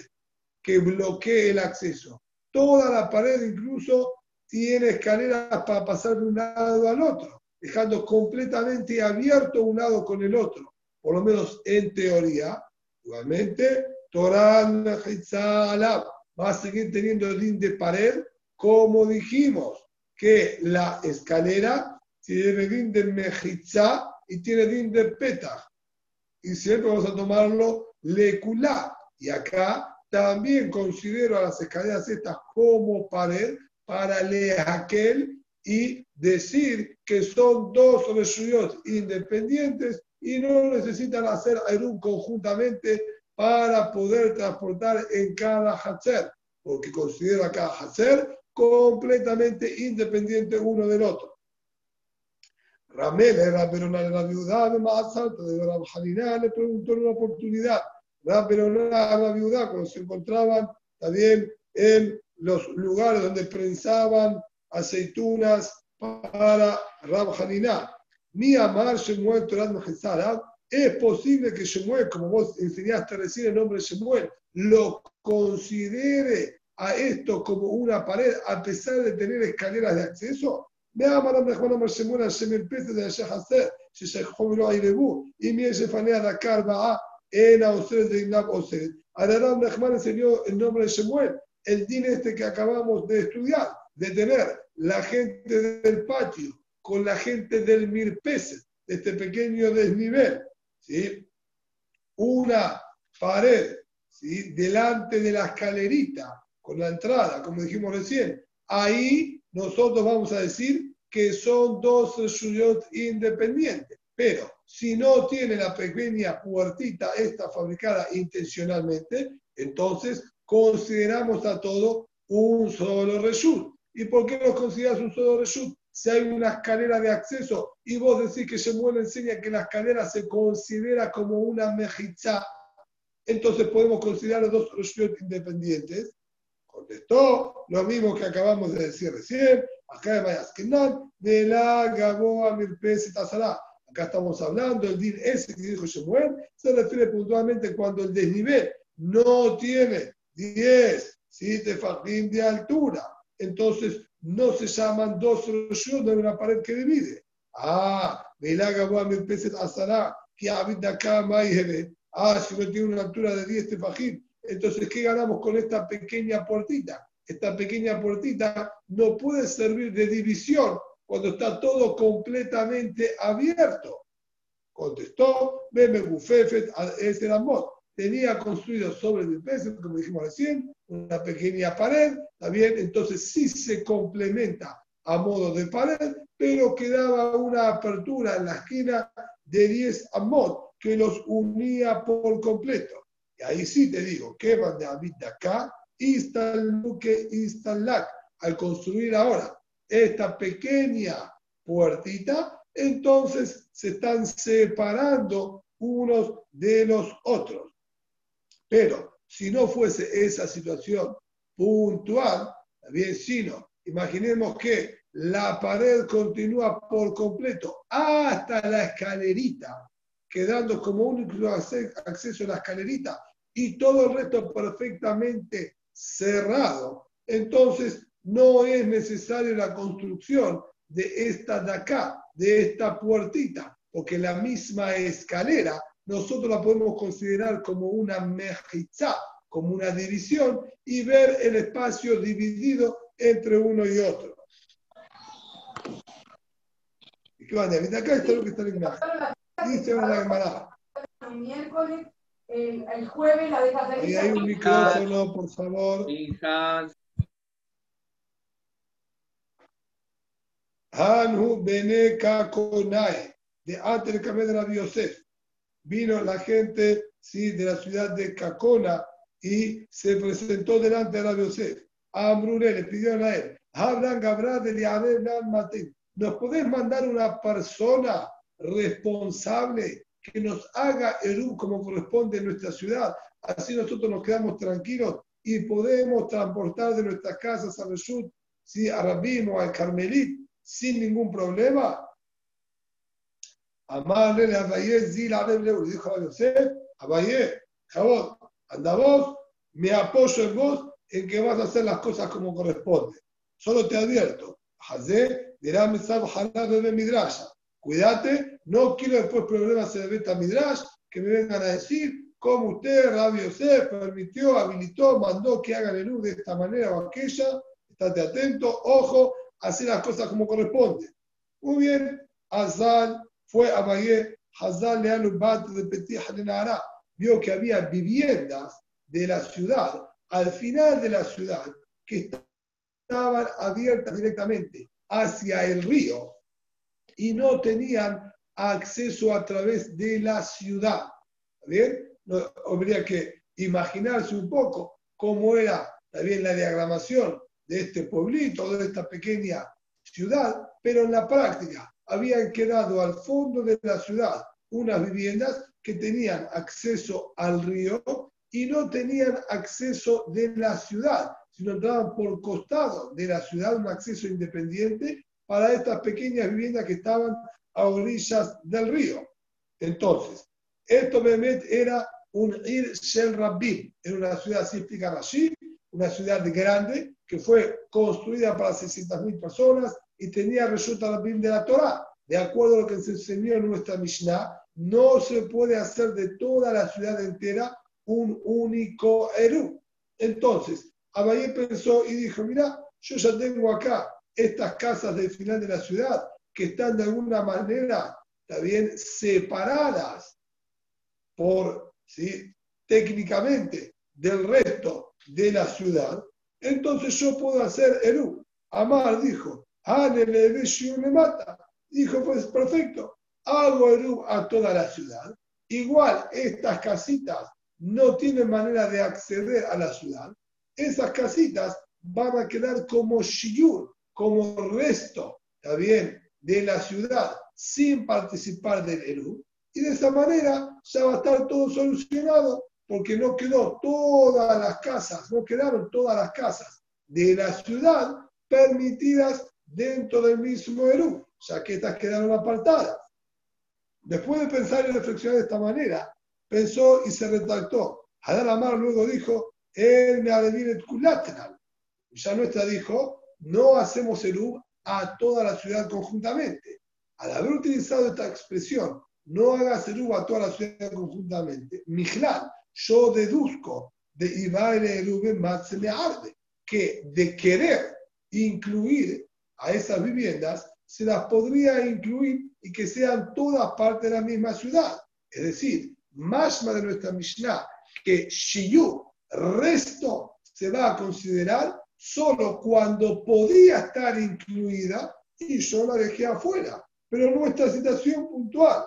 que bloquee el acceso. Toda la pared incluso tiene escaleras para pasar de un lado al otro, dejando completamente abierto un lado con el otro, por lo menos en teoría. Igualmente, Torán Alab va a seguir teniendo el din de pared, como dijimos, que la escalera tiene din de mejizá y tiene din de petah y siempre vamos a tomarlo leculá. Y acá también considero a las escaleras estas como pared para aquel y decir que son dos reshuyot independientes y no necesitan hacer Airun conjuntamente para poder transportar en cada Hatzer. porque considero acá hacer completamente independiente uno del otro. Ramel era Beroná de la viuda, más alto de Rab Haniná, le preguntó en una oportunidad. Rab Beroná la viuda, cuando se encontraban también en los lugares donde prensaban aceitunas para Rab Haniná. Mi amar Shemuel Torah Majesara, es posible que Shemuel, como vos enseñaste recién el nombre de Shemuel, lo considere a esto como una pared a pesar de tener escaleras de acceso? Me amar Shemuel a Airebu, y mi Shefanea Dakar Ba'a, en Aoseret de Inab Oseret. Adarab Nachman enseñó el nombre de Shemuel, el din este que acabamos de estudiar, de tener la gente del patio con la gente del Mirpese, de este pequeño desnivel, ¿sí? una pared ¿sí? delante de la escalerita, con la entrada, como dijimos recién, ahí nosotros vamos a decir que son dos reshuyot independientes. Pero si no tiene la pequeña puertita esta fabricada intencionalmente, entonces consideramos a todo un solo reshut. ¿Y por qué lo consideras un solo reshut? Si hay una escalera de acceso y vos decís que Shemuel enseña que la escalera se considera como una mejizá, entonces podemos considerar los dos reshut independientes. Contestó lo mismo que acabamos de decir recién, acá de de la Gaboa Mirpes. Acá estamos hablando, el din ese que dijo Shemuel se refiere puntualmente cuando el desnivel no tiene 10 ¿sí? tefajim de altura. Entonces no se llaman dos reshut de una pared que divide. Ah, la Gaboa Mirpes Tazará, que habita acá, Ah, si no tiene una altura de 10 tefajim entonces, ¿qué ganamos con esta pequeña puertita? Esta pequeña puertita no puede servir de división cuando está todo completamente abierto. Contestó, Meme Gufefet, ese era Tenía construido sobre el peso, como dijimos recién, una pequeña pared, ¿está bien? Entonces sí se complementa a modo de pared, pero quedaba una apertura en la esquina de 10 amot que los unía por completo. Y ahí sí te digo, que van de de acá, instaluque, instalac. Al construir ahora esta pequeña puertita, entonces se están separando unos de los otros. Pero si no fuese esa situación puntual, bien, sino, imaginemos que la pared continúa por completo hasta la escalerita, quedando como único acceso a la escalerita y todo el resto perfectamente cerrado, entonces no es necesaria la construcción de esta de acá, de esta puertita, porque la misma escalera nosotros la podemos considerar como una mejizá, como una división, y ver el espacio dividido entre uno y otro. ¿Y qué van a Acá está lo que está en la imagen. Dice Gemara. Miércoles el, el jueves la dejas de Y hay un micrófono, por favor. Hijas. Hanhu Bene Kakonae, de cambiar de la Yosef. Vino la gente sí, de la ciudad de Kakona y se presentó delante de la Yosef. A Amrune le pidieron a él, Hablan Gabra de Matin. ¿Nos podés mandar una persona responsable que nos haga Eru como corresponde en nuestra ciudad. Así nosotros nos quedamos tranquilos y podemos transportar de nuestras casas a Reshut, si a Rabim o al Carmelit, sin ningún problema. Amarle a Abayé, Zil le dijo a Yosef, Abayé, Jabot, anda vos, me apoyo en vos en que vas a hacer las cosas como corresponde. Solo te advierto, Hazé, dirá Mesab Halad de Midrasha. Cuídate, no quiero después problemas en el Beta Midrash que me vengan a decir cómo usted, Rabbi Yosef, permitió, habilitó, mandó que hagan el luz de esta manera o aquella. Estate atento, ojo, hacer las cosas como corresponde. Muy bien, Hazal fue a Bayé, Hazal le bat de Petit Hanenara. Vio que había viviendas de la ciudad, al final de la ciudad, que estaban abiertas directamente hacia el río y no tenían acceso a través de la ciudad. ¿Bien? habría que imaginarse un poco cómo era también la diagramación de este pueblito, de esta pequeña ciudad, pero en la práctica habían quedado al fondo de la ciudad unas viviendas que tenían acceso al río y no tenían acceso de la ciudad, sino entraban por costado de la ciudad, un acceso independiente para estas pequeñas viviendas que estaban a orillas del río. Entonces, esto Mehmet era un Ir Shel Rabbim, era una ciudad, así explica una ciudad grande que fue construida para 600.000 personas y tenía resulta Rabbim de la Torah. De acuerdo a lo que se enseñó en nuestra Mishnah, no se puede hacer de toda la ciudad entera un único Eru. Entonces, Abayé pensó y dijo, mira, yo ya tengo acá estas casas del final de la ciudad que están de alguna manera también separadas por, ¿sí? técnicamente, del resto de la ciudad, entonces yo puedo hacer Eru. Amar dijo, le mata. Dijo, pues perfecto, hago Eru a toda la ciudad. Igual estas casitas no tienen manera de acceder a la ciudad. Esas casitas van a quedar como shiur, como resto, ¿está bien?, de la ciudad sin participar del Eru. Y de esa manera ya va a estar todo solucionado, porque no quedó todas las casas, no quedaron todas las casas de la ciudad permitidas dentro del mismo Eru, ya que estas quedaron apartadas. Después de pensar y reflexionar de esta manera, pensó y se retractó. Adán Amar luego dijo, el Ya nuestra dijo, no hacemos Eru a toda la ciudad conjuntamente. Al haber utilizado esta expresión, no hagas Eru a toda la ciudad conjuntamente, Mijlal, yo deduzco de Ibaire Erube arde, que de querer incluir a esas viviendas, se las podría incluir y que sean todas parte de la misma ciudad. Es decir, más de nuestra Mishnah, que Shiyu, resto, se va a considerar solo cuando podía estar incluida y yo la dejé afuera. Pero nuestra situación puntual,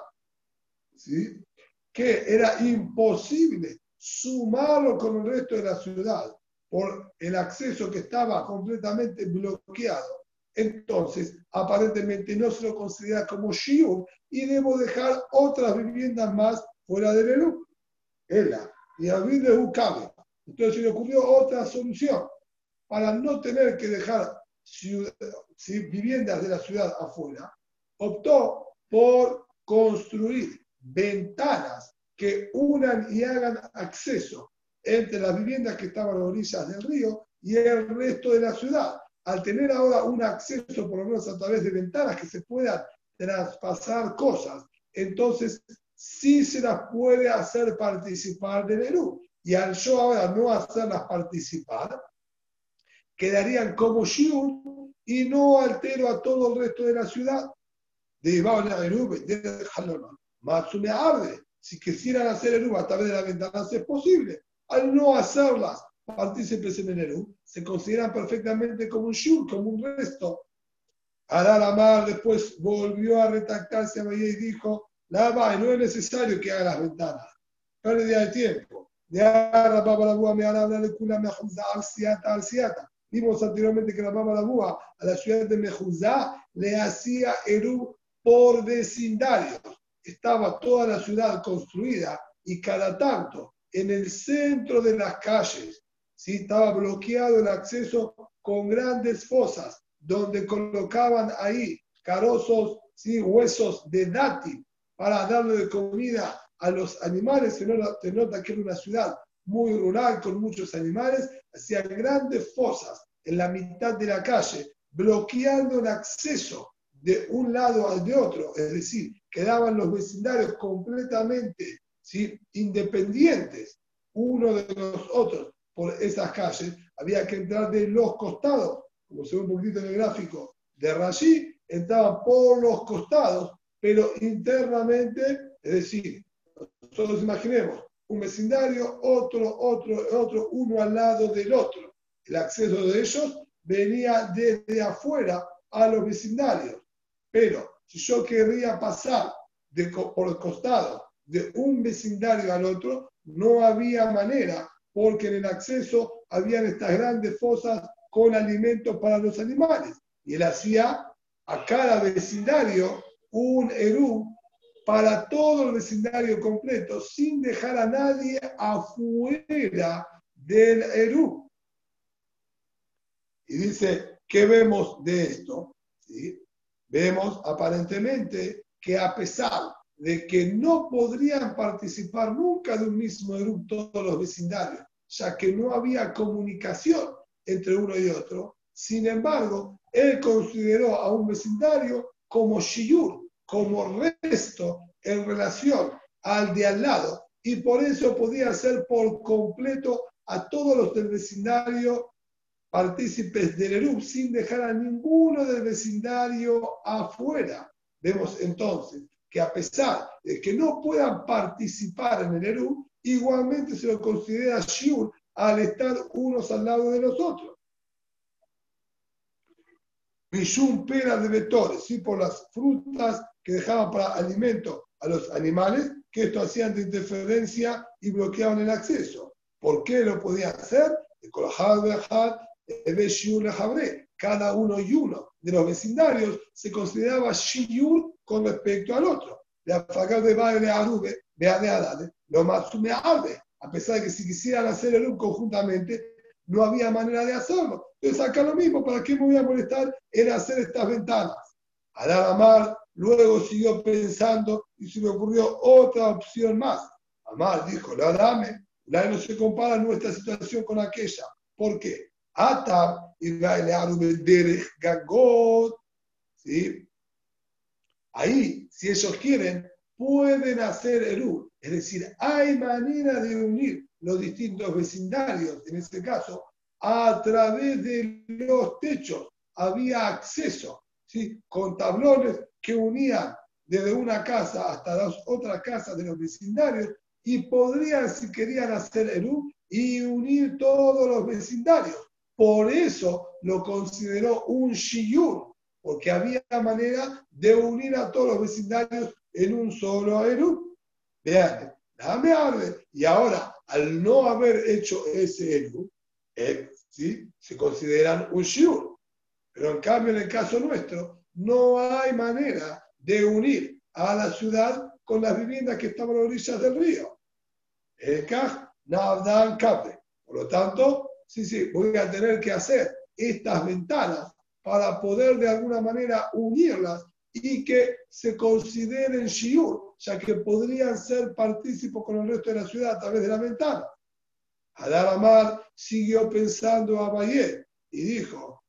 ¿sí? que era imposible sumarlo con el resto de la ciudad por el acceso que estaba completamente bloqueado. Entonces, aparentemente no se lo considera como shiur y debo dejar otras viviendas más fuera del Elu. Ella. Y a mí de Entonces se le ocurrió otra solución para no tener que dejar viviendas de la ciudad afuera. Optó por construir ventanas que unan y hagan acceso entre las viviendas que estaban a orillas del río y el resto de la ciudad. Al tener ahora un acceso, por lo menos a través de ventanas, que se puedan traspasar cosas, entonces sí se las puede hacer participar del Eru. Y al yo ahora no hacerlas participar, quedarían como Shiur y no altero a todo el resto de la ciudad. De Matsume Arde, si quisieran hacer Eru a través de las ventanas es posible. Al no hacerlas partícipes en el Eru, se consideran perfectamente como un Shur, como un resto. Adar después volvió a retractarse a y dijo, nada no es necesario que haga las ventanas. Pérdida de tiempo. De Vimos anteriormente que la Baba la Búa a la ciudad de Mejuzá le hacía Eru por vecindarios. Estaba toda la ciudad construida y cada tanto en el centro de las calles ¿sí? estaba bloqueado el acceso con grandes fosas donde colocaban ahí carozos, ¿sí? huesos de dátil para darle de comida a los animales. Se nota que era una ciudad muy rural con muchos animales, hacían grandes fosas en la mitad de la calle, bloqueando el acceso de un lado al de otro, es decir, quedaban los vecindarios completamente ¿sí? independientes uno de los otros por esas calles, había que entrar de los costados, como se ve un poquito en el gráfico de Rashi, entraban por los costados, pero internamente, es decir, nosotros imaginemos un vecindario, otro, otro, otro, uno al lado del otro. El acceso de ellos venía desde afuera a los vecindarios. Pero si yo querría pasar por el costado de un vecindario al otro, no había manera porque en el acceso habían estas grandes fosas con alimentos para los animales. Y él hacía a cada vecindario un Eru para todo el vecindario completo, sin dejar a nadie afuera del Eru. Y dice, ¿qué vemos de esto? Vemos aparentemente que a pesar de que no podrían participar nunca de un mismo Eru todos los vecindarios, ya que no había comunicación entre uno y otro, sin embargo, él consideró a un vecindario como Shiyur, como resto en relación al de al lado, y por eso podía ser por completo a todos los del vecindario partícipes del ERUB sin dejar a ninguno del vecindario afuera. Vemos entonces que a pesar de que no puedan participar en el ERUB, igualmente se lo considera Shiur al estar unos al lado de los otros. Mishum pera de vetores, ¿sí? por las frutas que dejaban para alimento a los animales, que esto hacían de interferencia y bloqueaban el acceso. ¿Por qué lo podían hacer? Cada uno y uno de los vecindarios se consideraba shiur con respecto al otro. De de baile arube, lo más a pesar de que si quisieran hacer el conjuntamente, no había manera de hacerlo. Entonces acá lo mismo, ¿para qué me voy a molestar en hacer estas ventanas? Amar luego siguió pensando y se le ocurrió otra opción más. Amar dijo, la dame, la no se compara nuestra situación con aquella. ¿Por qué? Ata y gagot. ¿Sí? Ahí, si ellos quieren, pueden hacer el U. Es decir, hay manera de unir los distintos vecindarios, en este caso, a través de los techos. Había acceso, ¿sí? con tablones que unían desde una casa hasta las otras casas de los vecindarios y podrían, si querían, hacer el U y unir todos los vecindarios. Por eso lo consideró un shiyur, porque había manera de unir a todos los vecindarios en un solo Eru. Vean, dame arde. Y ahora, al no haber hecho ese Eru, eh, ¿sí? se consideran un Shiur. Pero en cambio, en el caso nuestro, no hay manera de unir a la ciudad con las viviendas que estaban a orillas del río. Por lo tanto, sí, sí, voy a tener que hacer estas ventanas para poder de alguna manera unirlas y que se consideren shiur, ya que podrían ser partícipes con el resto de la ciudad a través de la ventana. Adar Amar siguió pensando a Bayet y dijo,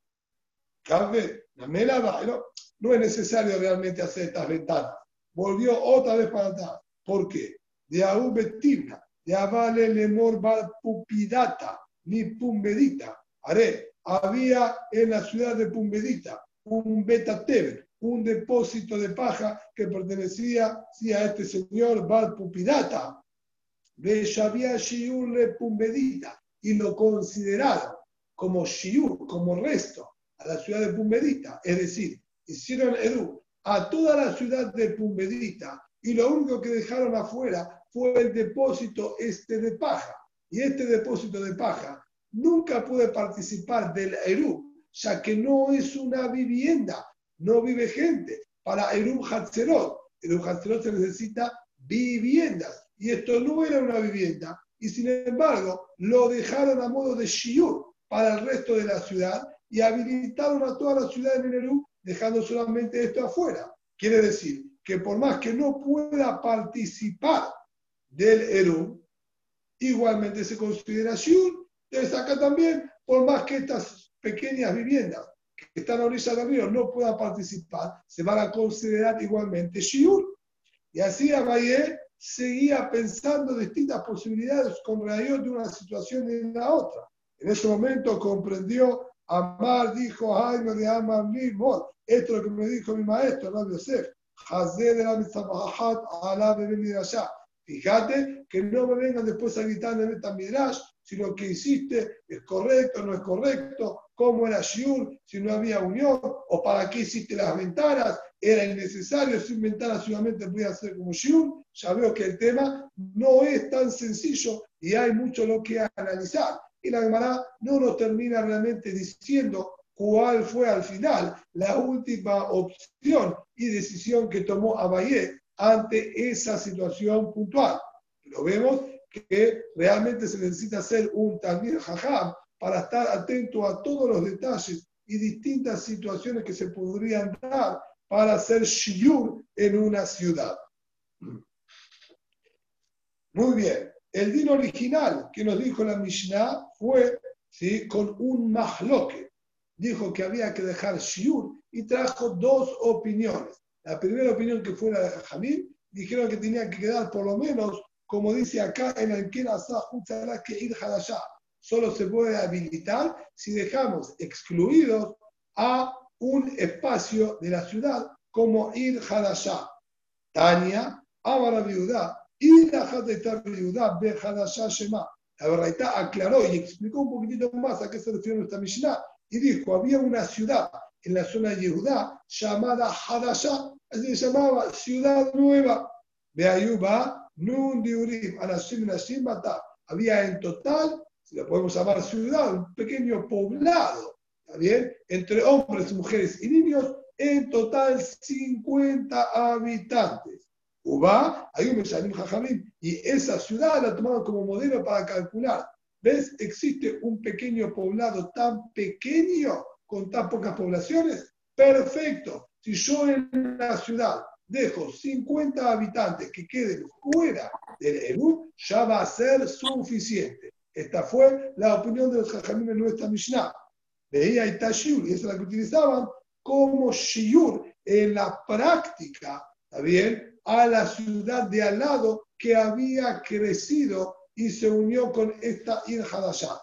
no, es necesario realmente hacer estas ventanas. Volvió otra vez para atrás. ¿Por qué? De Aú Betimna, de Avale Lemor Pupidata, ni Pumbedita. Haré, había en la ciudad de Pumbedita un Betateber, un depósito de paja que pertenecía sí, a este señor Bar Pupidata, de Shabia Shiur Pumbedita, y lo consideraron como Shiur, como resto, a la ciudad de Pumbedita. Es decir, hicieron Edu a toda la ciudad de Pumbedita, y lo único que dejaron afuera fue el depósito este de paja. Y este depósito de paja nunca puede participar del Eru, ya que no es una vivienda, no vive gente. Para Erum Hatzerot, Erum Hatzerot se necesita viviendas. Y esto no era una vivienda. Y sin embargo, lo dejaron a modo de shiur para el resto de la ciudad y habilitaron a toda la ciudad de Erum, dejando solamente esto afuera. Quiere decir que por más que no pueda participar del Erum, igualmente se considera shiur. Entonces acá también, por más que estas pequeñas viviendas que están a orilla del río no puedan participar, se van a considerar igualmente shiur. Y así Abaye seguía pensando distintas posibilidades con relación de una situación de la otra. En ese momento comprendió, Amar dijo, ay, no de Amar Esto es lo que me dijo mi maestro, Rabbi Yosef. Fíjate que no me vengan después a gritar en el Midrash si lo que hiciste es correcto no es correcto, cómo era Shiur, si no había unión, o para qué hiciste las ventanas, era innecesario, sin ventanas solamente podía hacer como Shiur. Ya veo que el tema no es tan sencillo y hay mucho lo que analizar. Y la Gemara no nos termina realmente diciendo cuál fue al final la última opción y decisión que tomó Abayé ante esa situación puntual. Pero vemos que realmente se necesita hacer un Talmid Jajam para estar atento a todos los detalles y distintas situaciones que se podrían dar para hacer shiur en una ciudad. Muy bien. El din original que nos dijo la Mishnah fue con un mahloque. Dijo que había que dejar shiur y trajo dos opiniones. La primera opinión que fue la de Jamil, dijeron que tenía que quedar por lo menos, como dice acá en el que ir allá. Solo se puede habilitar si dejamos excluidos a un espacio de la ciudad como ir Hadashah. Tania, Amara Viuda, y la Viuda, Be Hadashah Shema. La verdad aclaró y explicó un poquitito más a qué se refiere nuestra Mishnah y dijo, había una ciudad en la zona de Yehudá llamada Hadashah, así se llamaba Ciudad Nueva. De Ayuba, Nun Diurim, Anashim Nashim Había en total, si lo podemos llamar ciudad, un pequeño poblado, ¿está bien? Entre hombres, mujeres y niños, en total 50 habitantes. Uba, hay un Meshanim Jajamim, y esa ciudad la tomaron como modelo para calcular. ¿Ves? Existe un pequeño poblado tan pequeño con tan pocas poblaciones. Perfecto. Si yo en la ciudad dejo 50 habitantes que queden fuera del Eru, ya va a ser suficiente. Esta fue la opinión de los Jajamim en nuestra Mishnah. Veía y Tashiur, y esa es la que utilizaban como Shiur en la práctica, ¿está bien? A la ciudad de al lado que había crecido y se unió con esta Ir Hadashah.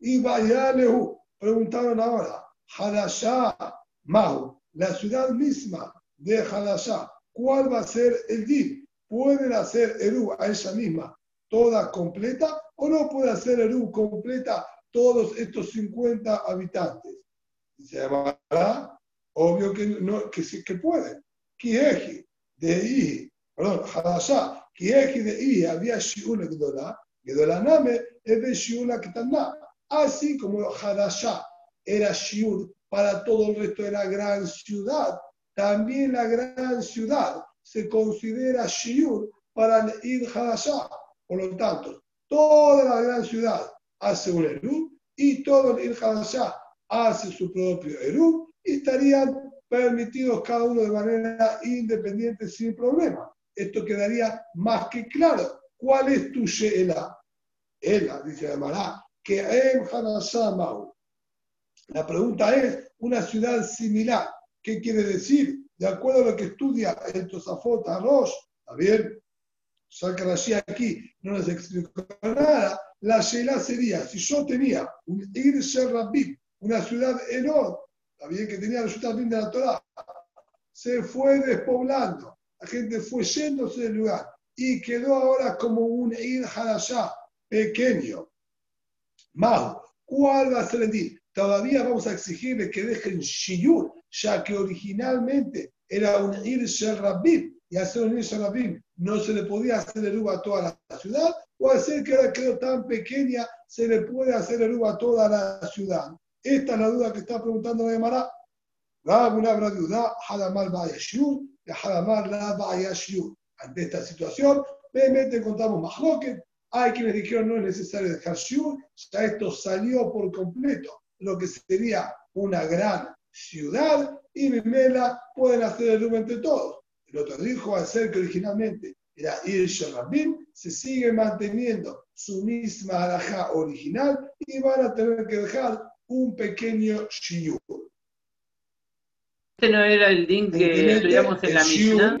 Y Lehu, preguntaron ahora, Hadashah, Mahu, la ciudad misma de Hadashah, ¿cuál va a ser el din? ¿Pueden hacer Eru a ella misma toda completa o no puede hacer Eru completa todos estos 50 habitantes? se llamará, obvio que, no, que, sí, que pueden. Kieji de I, perdón, Hadashah, Kieji de I había Shiula Gdola, Gdola Name, Ebe Shiula Ketana. Así como Hadashah era Shiur para todo el resto de la gran ciudad, también la gran ciudad se considera Shiur para ir Hadashah. Por lo tanto, toda la gran ciudad hace un Eru y todo el Ir Hadashah hace su propio Eru y estarían permitidos cada uno de manera independiente sin problema. Esto quedaría más que claro. ¿Cuál es tu Sheela? Ela, dice Amará, que Em Mau. La pregunta es, una ciudad similar, ¿qué quiere decir? De acuerdo a lo que estudia el Tosafot Rosh, ¿está bien? Rashi aquí no nos explicó nada. La Sheela sería, si yo tenía un Ir Rabbi, una ciudad enorme, también que tenía la ciudad de la Torah, se fue despoblando, la gente fue yéndose del lugar y quedó ahora como un Ir Hadashah pequeño. Mau, ¿cuál va a ser el dir? Todavía vamos a exigirle que dejen Shiyur, ya que originalmente era un Ir Rabim, y hacer un Ir Rabim no se le podía hacer el a toda la ciudad, o hacer que ahora quedó tan pequeña, se le puede hacer el a toda la ciudad. Esta es la duda que está preguntando la Gemara. Ante esta situación, obviamente encontramos más Hay quienes dijeron no es necesario dejar shiur, ya esto salió por completo, lo que sería una gran ciudad, y Mimela pueden hacer el rumbo entre todos. El otro dijo, al ser que originalmente era Ir Rabin, se sigue manteniendo su misma alhaja original y van a tener que dejar un pequeño shiur. ¿Este no era el din que estudiamos en la Mishnah?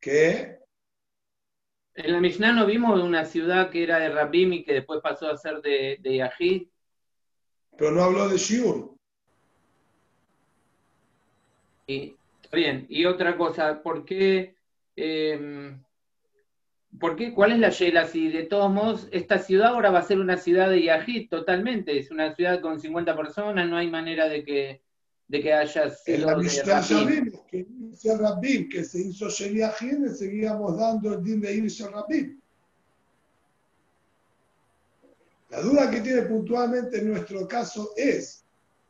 ¿Qué? En la Mishnah no vimos una ciudad que era de Rabim y que después pasó a ser de, de Yahid. Pero no habló de Shiur. Y, bien, y otra cosa, ¿por qué eh, ¿Por qué? ¿Cuál es la Yela? Si de todos modos, esta ciudad ahora va a ser una ciudad de Yahid totalmente, es una ciudad con 50 personas, no hay manera de que, de que haya sido. En la Mishnah vimos que dice Rabim, que se hizo Yahid, le seguíamos dando el din de irse Rabim. La duda que tiene puntualmente en nuestro caso es,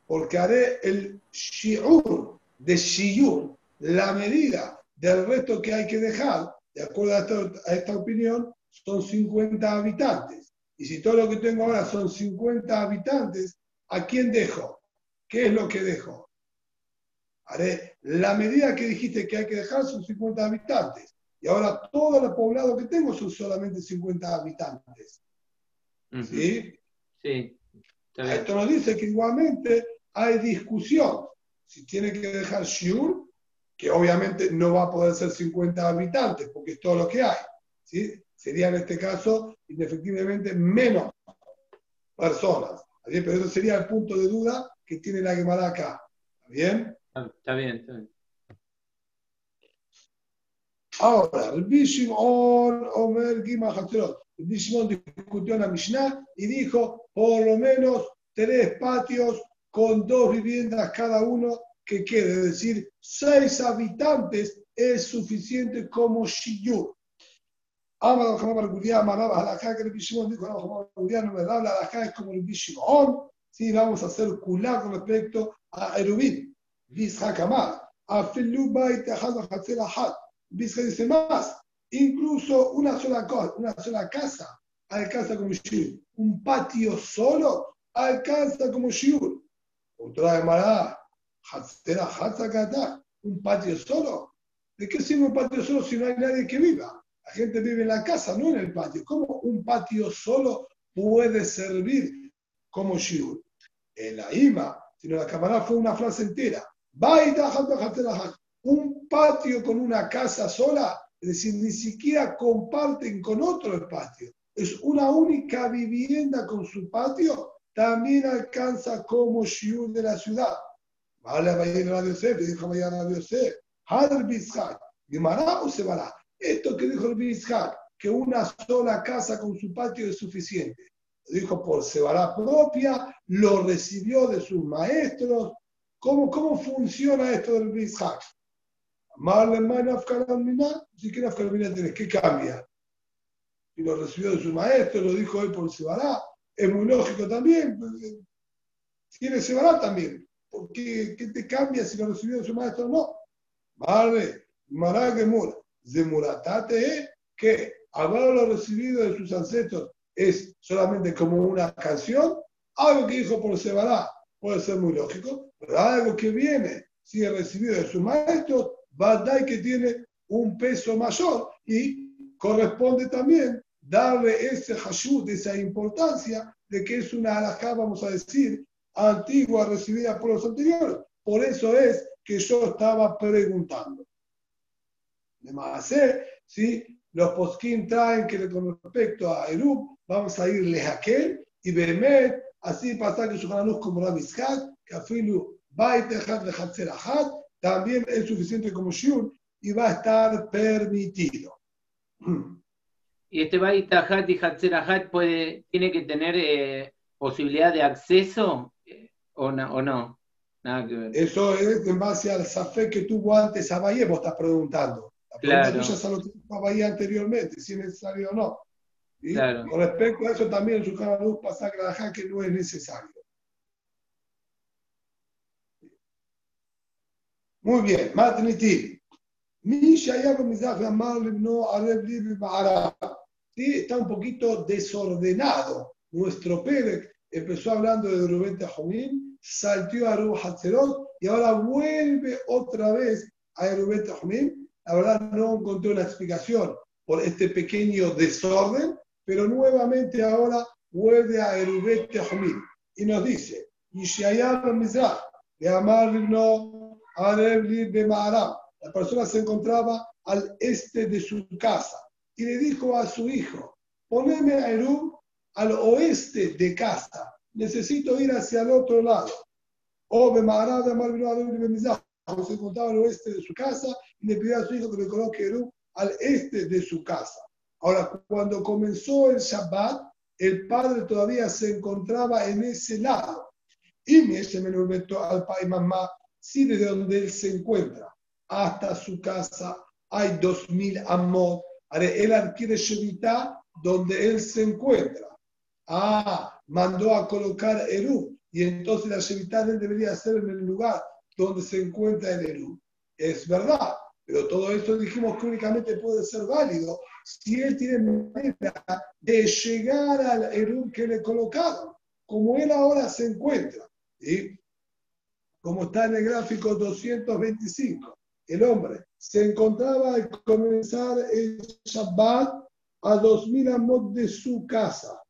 porque haré el shiur de shiur, la medida del resto que hay que dejar, de acuerdo a esta, a esta opinión, son 50 habitantes. Y si todo lo que tengo ahora son 50 habitantes, ¿a quién dejo? ¿Qué es lo que dejo? Haré la medida que dijiste que hay que dejar son 50 habitantes. Y ahora todo el poblado que tengo son solamente 50 habitantes. ¿Sí? Sí. Esto nos dice que igualmente hay discusión. Si tiene que dejar Shiur, que obviamente no va a poder ser 50 habitantes, porque es todo lo que hay. ¿sí? Sería en este caso, indefectiblemente, menos personas. ¿Está bien? Pero eso sería el punto de duda que tiene la Gemara acá. ¿Está bien? Está bien, está bien. Ahora, Rabbi Shimon Omer Gima Hatzerot. Rabbi Shimon discutió en la Mishnah y dijo, por lo menos tres patios con dos viviendas cada uno que quede. Decir, seis habitantes es suficiente como Shiyur. Amar Hamar Guriá, Amarab Halajá, que Rabbi Shimon dijo, no, Hamar Guriá no me da, la Halajá es como Rabbi Shimon. Sí, vamos a hacer culá con respecto a Erubin. Vizhak Amar. Afilu Bait Ahad Hatzer Ahad. Vizca dice más, incluso una sola cosa, una sola casa alcanza como shiur. Un patio solo alcanza como shiur. Otra de Mará, Un patio solo. ¿De qué sirve un patio solo si no hay nadie que viva? La gente vive en la casa, no en el patio. ¿Cómo un patio solo puede servir como shiur? En la IMA, sino la camarada fue una frase entera. Un patio con una casa sola, es decir, ni siquiera comparten con otro el patio. Es una única vivienda con su patio, también alcanza como shiur de la ciudad. Vale, vaya a Radio Yosef, dijo vaya a Radio Yosef. Hadr Bizhak, ¿Guimará o se vará? Esto que dijo el Bizhak, que una sola casa con su patio es suficiente. Lo dijo por Sebará propia, lo recibió de sus maestros. ¿Cómo, cómo funciona esto del Bizhak? Si que Afkaramina tenés, ¿qué cambia? Y lo recibió de su maestro, lo dijo él por Sebará, es muy lógico también, tiene Sebará también, ¿por qué, qué te cambia si lo recibió de su maestro o no? Marle, Mará Gemur, Zemuratate, que haberlo recibido de sus ancestros es solamente como una canción, algo que dijo por Sebará puede ser muy lógico, pero algo que viene, si es recibido de sus maestros, Badai que tiene un peso mayor y corresponde también darle ese hashut, esa importancia de que es una alajá, vamos a decir, antigua recibida por los anteriores. Por eso es que yo estaba preguntando. Además, si los poskim traen que con respecto a Erub, vamos a irle a aquel y Behemet, así pasa que Shulchan como la Mizkat, que afilu Bait Echad Lechatzer Ahad, también es suficiente como shiur y va a estar permitido. ¿Y este Bait y Hatzer Ajat puede, tiene que tener eh, posibilidad de acceso eh, o, no, o no? Nada que ver. Eso es en base al safé que tuvo antes a Bahía, vos estás preguntando. La pregunta Claro. tuya es a lo tuvo a Bahía anteriormente, si es necesario o no. ¿sí? Claro. Con respecto a eso también su canal luz pasa que que no es necesario. Muy bien, Ba'ara. Sí, está un poquito desordenado. Nuestro Pérez empezó hablando de Rubén Tajumín, saltió a Rubén Hatzerot y ahora vuelve otra vez a Rubén Tajumín. La verdad no encontré una explicación por este pequeño desorden, pero nuevamente ahora vuelve a Erubet Tehomim y nos dice, de Amar no Areb Li Ma'arab. La persona se encontraba al este de su casa y le dijo a su hijo, poneme a Erub al oeste de casa, necesito ir hacia el otro lado. O Areb Li Mizrach. Se encontraba al oeste de su casa y le pidió a su hijo que le coloque Erub al este de su casa. Ahora, cuando comenzó el Shabbat, el padre todavía se encontraba en ese lado. Y me se me lo meto al pai mamá, si desde donde él se encuentra hasta su casa hay dos mil amot, él adquiere Shevitá donde él se encuentra. Ah, mandó a colocar Eru, y entonces la él debería ser en el lugar donde se encuentra el Eru. Es verdad, pero todo esto dijimos que únicamente puede ser válido si él tiene manera de llegar al Eru que le colocaron, como él ahora se encuentra. ¿sí? Como está en el gráfico 225, el hombre se encontraba al comenzar el Shabbat a 2000 amos de su casa.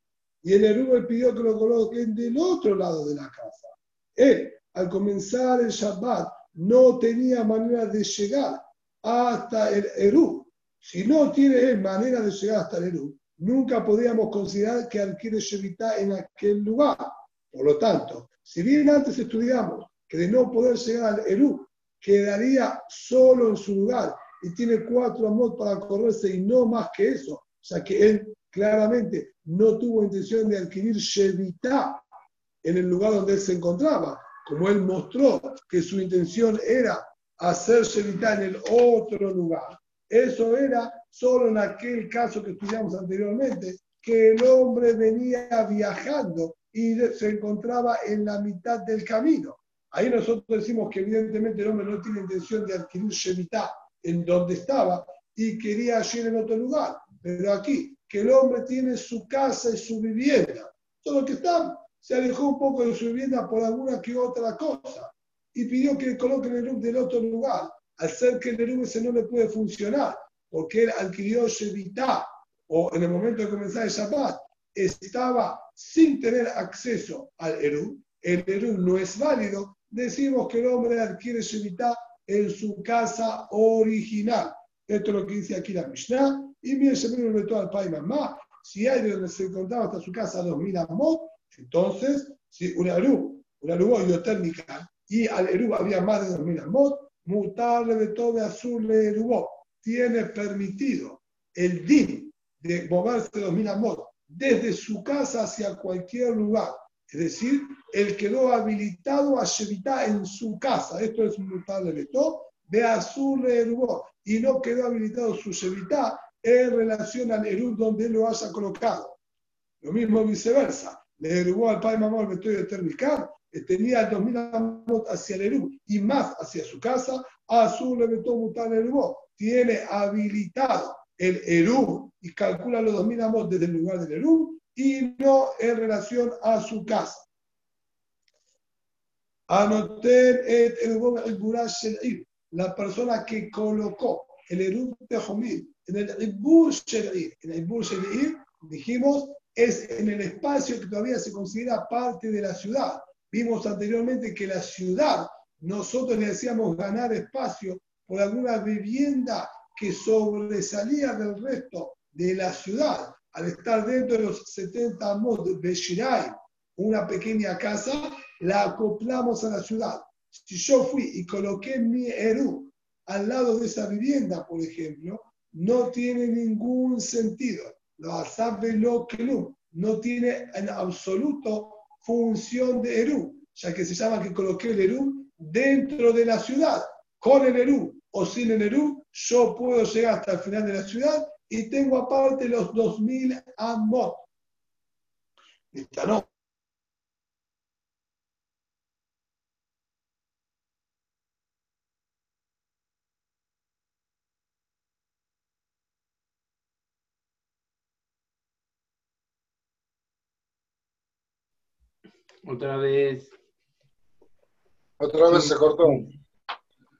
Y el Eru le pidió que lo coloquen del otro lado de la casa. Él, al comenzar el Shabbat, no tenía manera de llegar hasta el Eru. Si no tiene manera de llegar hasta el Eru, nunca podríamos considerar que adquiere Shevitá en aquel lugar. Por lo tanto, si bien antes estudiamos que de no poder llegar al Eru, quedaría solo en su lugar y tiene cuatro amos para correrse y no más que eso, o sea que él claramente no tuvo intención de adquirir Shevitá en el lugar donde él se encontraba, como él mostró que su intención era hacer Shevitá en el otro lugar. Eso era solo en aquel caso que estudiamos anteriormente, que el hombre venía viajando y se encontraba en la mitad del camino. Ahí nosotros decimos que evidentemente el hombre no tiene intención de adquirir Shemitah en donde estaba y quería ir en otro lugar. Pero aquí, que el hombre tiene su casa y su vivienda. Solo que está, se alejó un poco de su vivienda por alguna que otra cosa y pidió que le coloquen el Erub del otro lugar. Al ser que el Erub ese no le puede funcionar, porque él adquirió Shemitah o en el momento de comenzar el Shabbat, estaba sin tener acceso al Erub, el Erub no es válido, decimos que el hombre adquiere Shemitah en su casa original. Esto es lo que dice aquí la Mishnah. Y mire, se me al pai mamá. Si hay de donde se encontraba hasta su casa 2000 amot, entonces, si un Eru, un Eru técnica y al Eru había más de 2000 amot, mutarle de todo azul le Eru tiene permitido el din de moverse 2000 amot desde su casa hacia cualquier lugar es decir, él quedó habilitado a Shevitá en su casa. Esto es un notable leto de azul Erubó. Y no quedó habilitado su Shevitá en relación al Erub donde lo haya colocado. Lo mismo viceversa. Le Erubó al padre Mamá el de Termicar, tenía 2000 amot hacia el Erub y más hacia su casa. Azul le metió mutar Erubó. Tiene habilitado el Erub y calcula los 2000 amot desde el lugar del Erub y no en relación a su casa. Anoten et el la persona que colocó el Erub de en el Ibur Shel'ir. En el Ibur Shel'ir, dijimos, es en el espacio que todavía se considera parte de la ciudad. Vimos anteriormente que la ciudad, nosotros le decíamos ganar espacio por alguna vivienda que sobresalía del resto de la ciudad al estar dentro de los 70 amos de Beshirai, una pequeña casa, la acoplamos a la ciudad. Si yo fui y coloqué mi Eru al lado de esa vivienda, por ejemplo, no tiene ningún sentido. Lo sabe lo que no, tiene en absoluto función de Eru, ya que se llama que coloqué el Eru dentro de la ciudad. Con el Eru o sin el Eru, yo puedo llegar hasta el final de la ciudad y tengo aparte los 2000 amot. Esta no. Otra vez. Otra vez se cortó.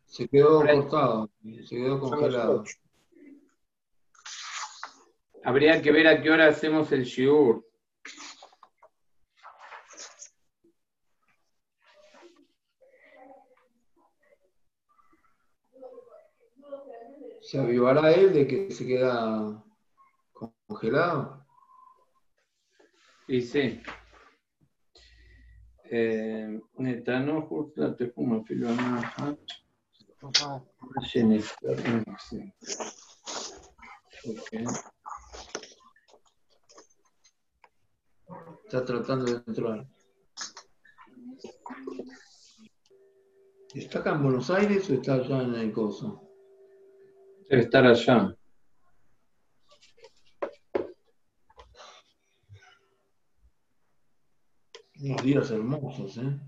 Se quedó cortado, se quedó congelado. Habría que ver a qué hora hacemos el shiur. ¿Se avivará él de que se queda congelado? Sí, no justo te fumo filo Okay. Está tratando de entrar. ¿Está acá en Buenos Aires o está allá en el coso? Debe estar allá. Unos días hermosos, ¿eh?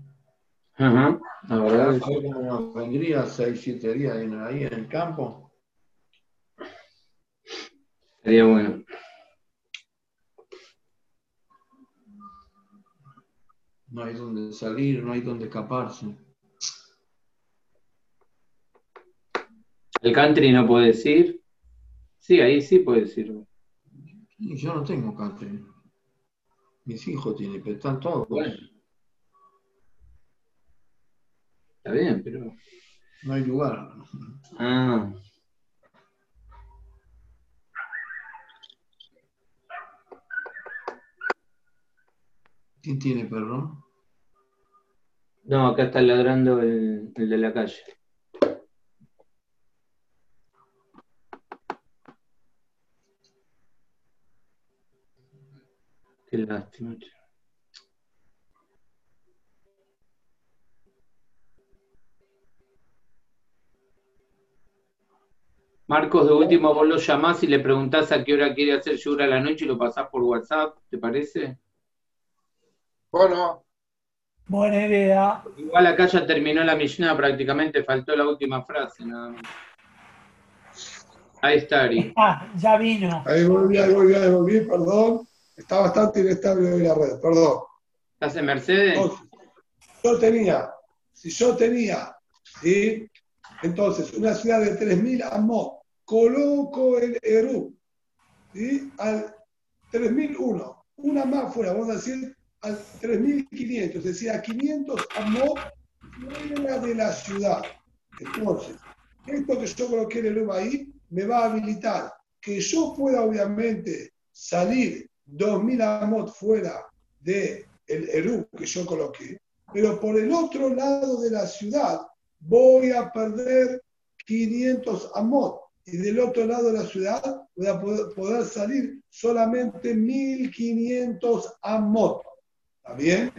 Ajá, la verdad. Nos vendría 6, 7 días ahí en el campo. Sería bueno. No hay donde salir, no hay donde escaparse. El country no puedes ir. Sí, ahí sí puedes ir. Yo no tengo country. Mis hijos tienen, pero están todos. Bueno. Está bien, pero. No hay lugar. Ah. ¿Quién tiene perro? No, acá está ladrando el, el de la calle. Qué lástima. Marcos, de último vos lo llamás y le preguntás a qué hora quiere hacer Yura a la noche y lo pasás por WhatsApp, ¿te parece? Bueno, Buena idea. Igual acá ya terminó la Mishnah prácticamente, faltó la última frase nada más. Ahí está, Ari. Ah, ya vino. Ahí volví, ahí volví, ahí volví, perdón. Está bastante inestable hoy la red, perdón. ¿Estás en Mercedes? Entonces, yo tenía, si yo tenía, ¿sí? Entonces, una ciudad de 3.000 amot, coloco el Eru, ¿sí? Al 3.001, una más fuera, vamos a decir al 3.500, es decir, a 500 amot fuera de la ciudad. Entonces, esto que yo coloqué el Eru ahí, me va a habilitar que yo pueda obviamente salir 2.000 amot fuera de el Eru que yo coloqué, pero por el otro lado de la ciudad voy a perder 500 amot y del otro lado de la ciudad voy a poder salir solamente 1500 amot. ¿Está bien?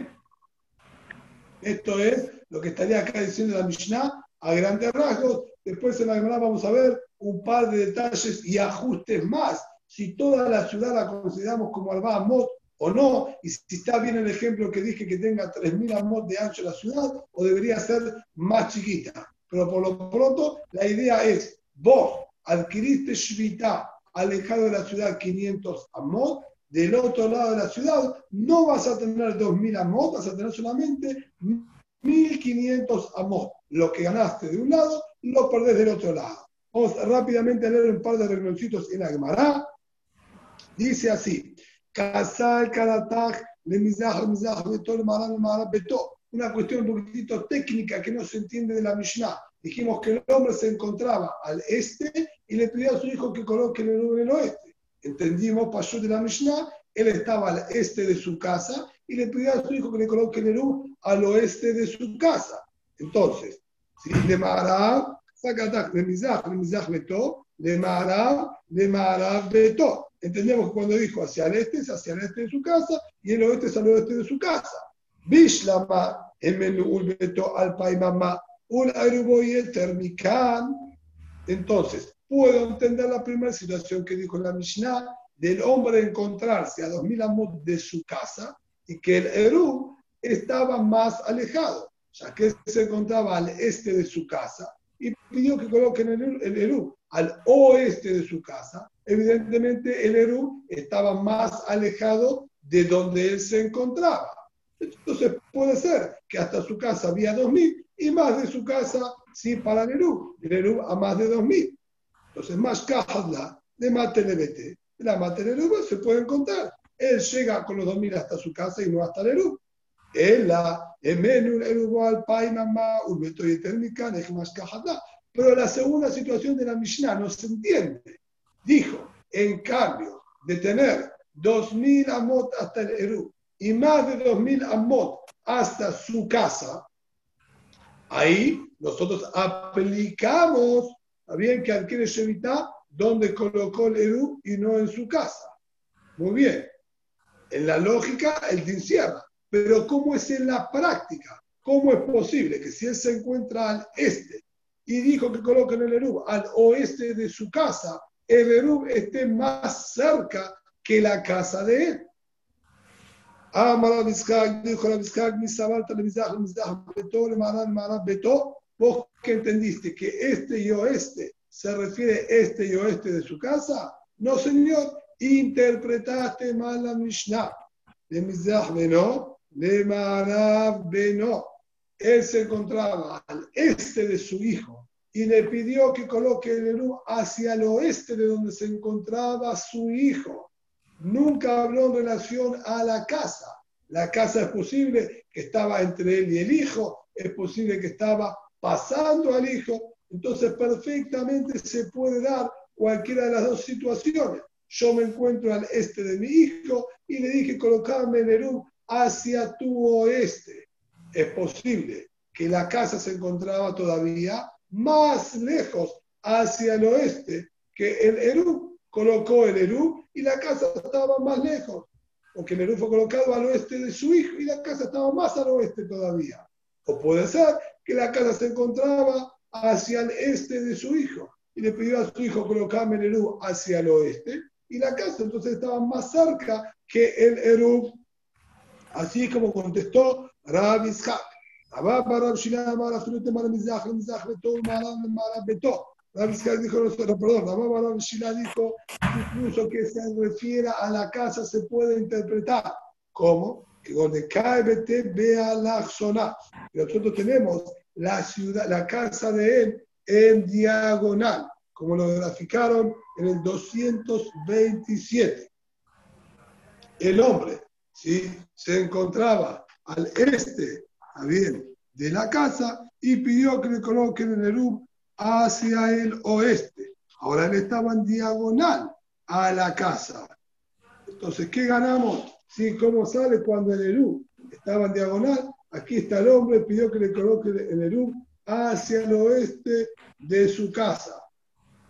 Esto es lo que estaría acá diciendo la Mishnah a grandes rasgos. Después en la Gemara vamos a ver un par de detalles y ajustes más. Si toda la ciudad la consideramos como Alba Amot o no, y si está bien el ejemplo que dije que tenga 3.000 amot de ancho la ciudad, o debería ser más chiquita. Pero por lo pronto, la idea es, vos adquiriste Shvita alejado de la ciudad 500 amot, del otro lado de la ciudad no vas a tener 2.000 amot, vas a tener solamente 1.500 amot. Lo que ganaste de un lado, lo perdés del otro lado. Vamos rápidamente a leer un par de rengloncitos en la Gemara. Dice así, Casal Karataj, le mizaj, mizaj, beto, maran, maran, beto. Una cuestión un poquitito técnica que no se entiende de la Mishnah. Dijimos que el hombre se encontraba al este y le pidió a su hijo que coloque el en el oeste. Entendimos, pasó de la Mishnah, él estaba al este de su casa y le pidió a su hijo que le coloque el Eru al oeste de su casa. Entonces, si le Maharab, Sakatak, le Mizaj, le Mizaj Beto, le Maharab, le Maharab Beto. Entendemos que cuando dijo hacia el este es hacia el este de su casa y el oeste es al oeste de su casa. Bishlama, Emenul Beto, al Paimama, un Aeruboy Termican. Entonces, puedo entender la primera situación que dijo la Mishnah del hombre encontrarse a 2000 amos de su casa y que el Eru estaba más alejado, ya que se encontraba al este de su casa y pidió que coloquen el Eru al oeste de su casa. Evidentemente, el Eru estaba más alejado de donde él se encontraba. Entonces, puede ser que hasta su casa había 2000 y más de su casa sí para el Eru, el Eru a más de 2000. Entonces, más cajas de Matelebete, la Matelebete se puede encontrar. Él llega con los 2000 hasta su casa y no hasta el Eru. Pero la segunda situación de la Mishnah no se entiende. Dijo, en cambio de tener 2000 amot hasta el Eru y más de 2000 amot hasta su casa, ahí nosotros aplicamos, ¿está bien? Que adquiere Shevitá donde colocó el Eru y no en su casa. Muy bien. En la lógica, él te encierra. Pero ¿cómo es en la práctica? ¿Cómo es posible que si él se encuentra al este y dijo que coloquen el Eru al oeste de su casa, el Eru esté más cerca que la casa de él? Dijo a Vizcag, mi sabalta le mizaj, le mizaj, beto, le maran, maran, beto. Vos que entendiste que este y oeste se refiere este y oeste de su casa. No, señor, interpretaste mal la Mishnah. Le mizaj, beno, le maran, beno. Él se encontraba al este de su hijo y le pidió que coloque el Eru hacia el oeste de donde se encontraba su hijo. Nunca habló en relación a la casa. La casa es posible que estaba entre él y el hijo, es posible que estaba pasando al hijo. Entonces perfectamente se puede dar cualquiera de las dos situaciones. Yo me encuentro al este de mi hijo y le dije colocarme el Eru hacia tu oeste. Es posible que la casa se encontraba todavía más lejos hacia el oeste que el Eru colocó el Eru y la casa estaba más lejos, porque el Eru fue colocado al oeste de su hijo y la casa estaba más al oeste todavía. O puede ser que la casa se encontraba hacia el este de su hijo y le pidió a su hijo colocarme el Eru hacia el oeste y la casa entonces estaba más cerca que el Eru. Así como contestó Rabbi Ishaq. Abba para Shina Mara Frute Mara Mizach, Mizach Beto, Mara Mara Beto. Rabbi Ishaq dijo, perdón, Abba para Shina dijo incluso que se refiere a la casa se puede interpretar como que donde cae Bete vea la zona. Nosotros tenemos la ciudad, la casa de él en diagonal, como lo graficaron en el 227. El hombre ¿sí? se encontraba al este bien, de la casa y pidió que le coloquen el Eru hacia el oeste. Ahora él estaba en diagonal a la casa. Entonces, ¿qué ganamos? ¿Sí? ¿Cómo sale cuando el Eru estaba en diagonal? Aquí está el hombre, pidió que le coloque el Eru hacia el oeste de su casa.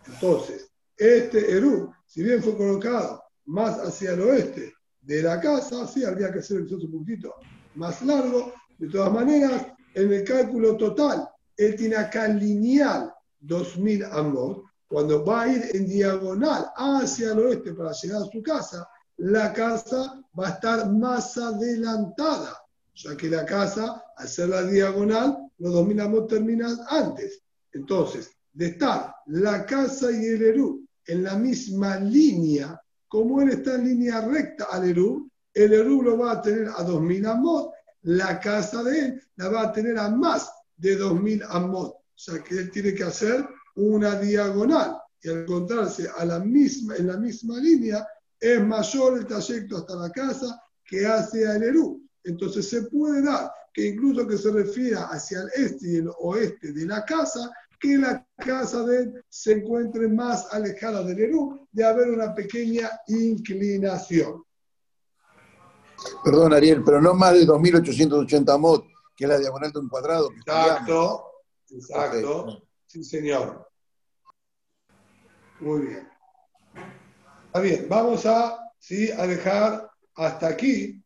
Entonces, este Eru, si bien fue colocado más hacia el oeste de la casa, sí, habría que hacer el un poquito más largo, de todas maneras, en el cálculo total, él tiene acá lineal 2000 amot. Cuando va a ir en diagonal hacia el oeste para llegar a su casa, la casa va a estar más adelantada, ya que la casa, al ser la diagonal, los 2000 amot terminan antes. Entonces, de estar la casa y el Eru en la misma línea, como él está en línea recta al Eru, el Eru lo va a tener a 2000 amot la casa de él la va a tener a más de 2000 amot. O sea que él tiene que hacer una diagonal y al encontrarse a la misma, en la misma línea es mayor el trayecto hasta la casa que hacia el Eru. Entonces se puede dar que incluso que se refiera hacia el este y el oeste de la casa, que la casa de él se encuentre más alejada del Eru, de haber una pequeña inclinación. Perdón, Ariel, pero no más de 2.880 mod, que es la diagonal de un cuadrado. Exacto, exacto. Sí, señor. Muy bien. Está bien, vamos a, ¿sí? a dejar hasta aquí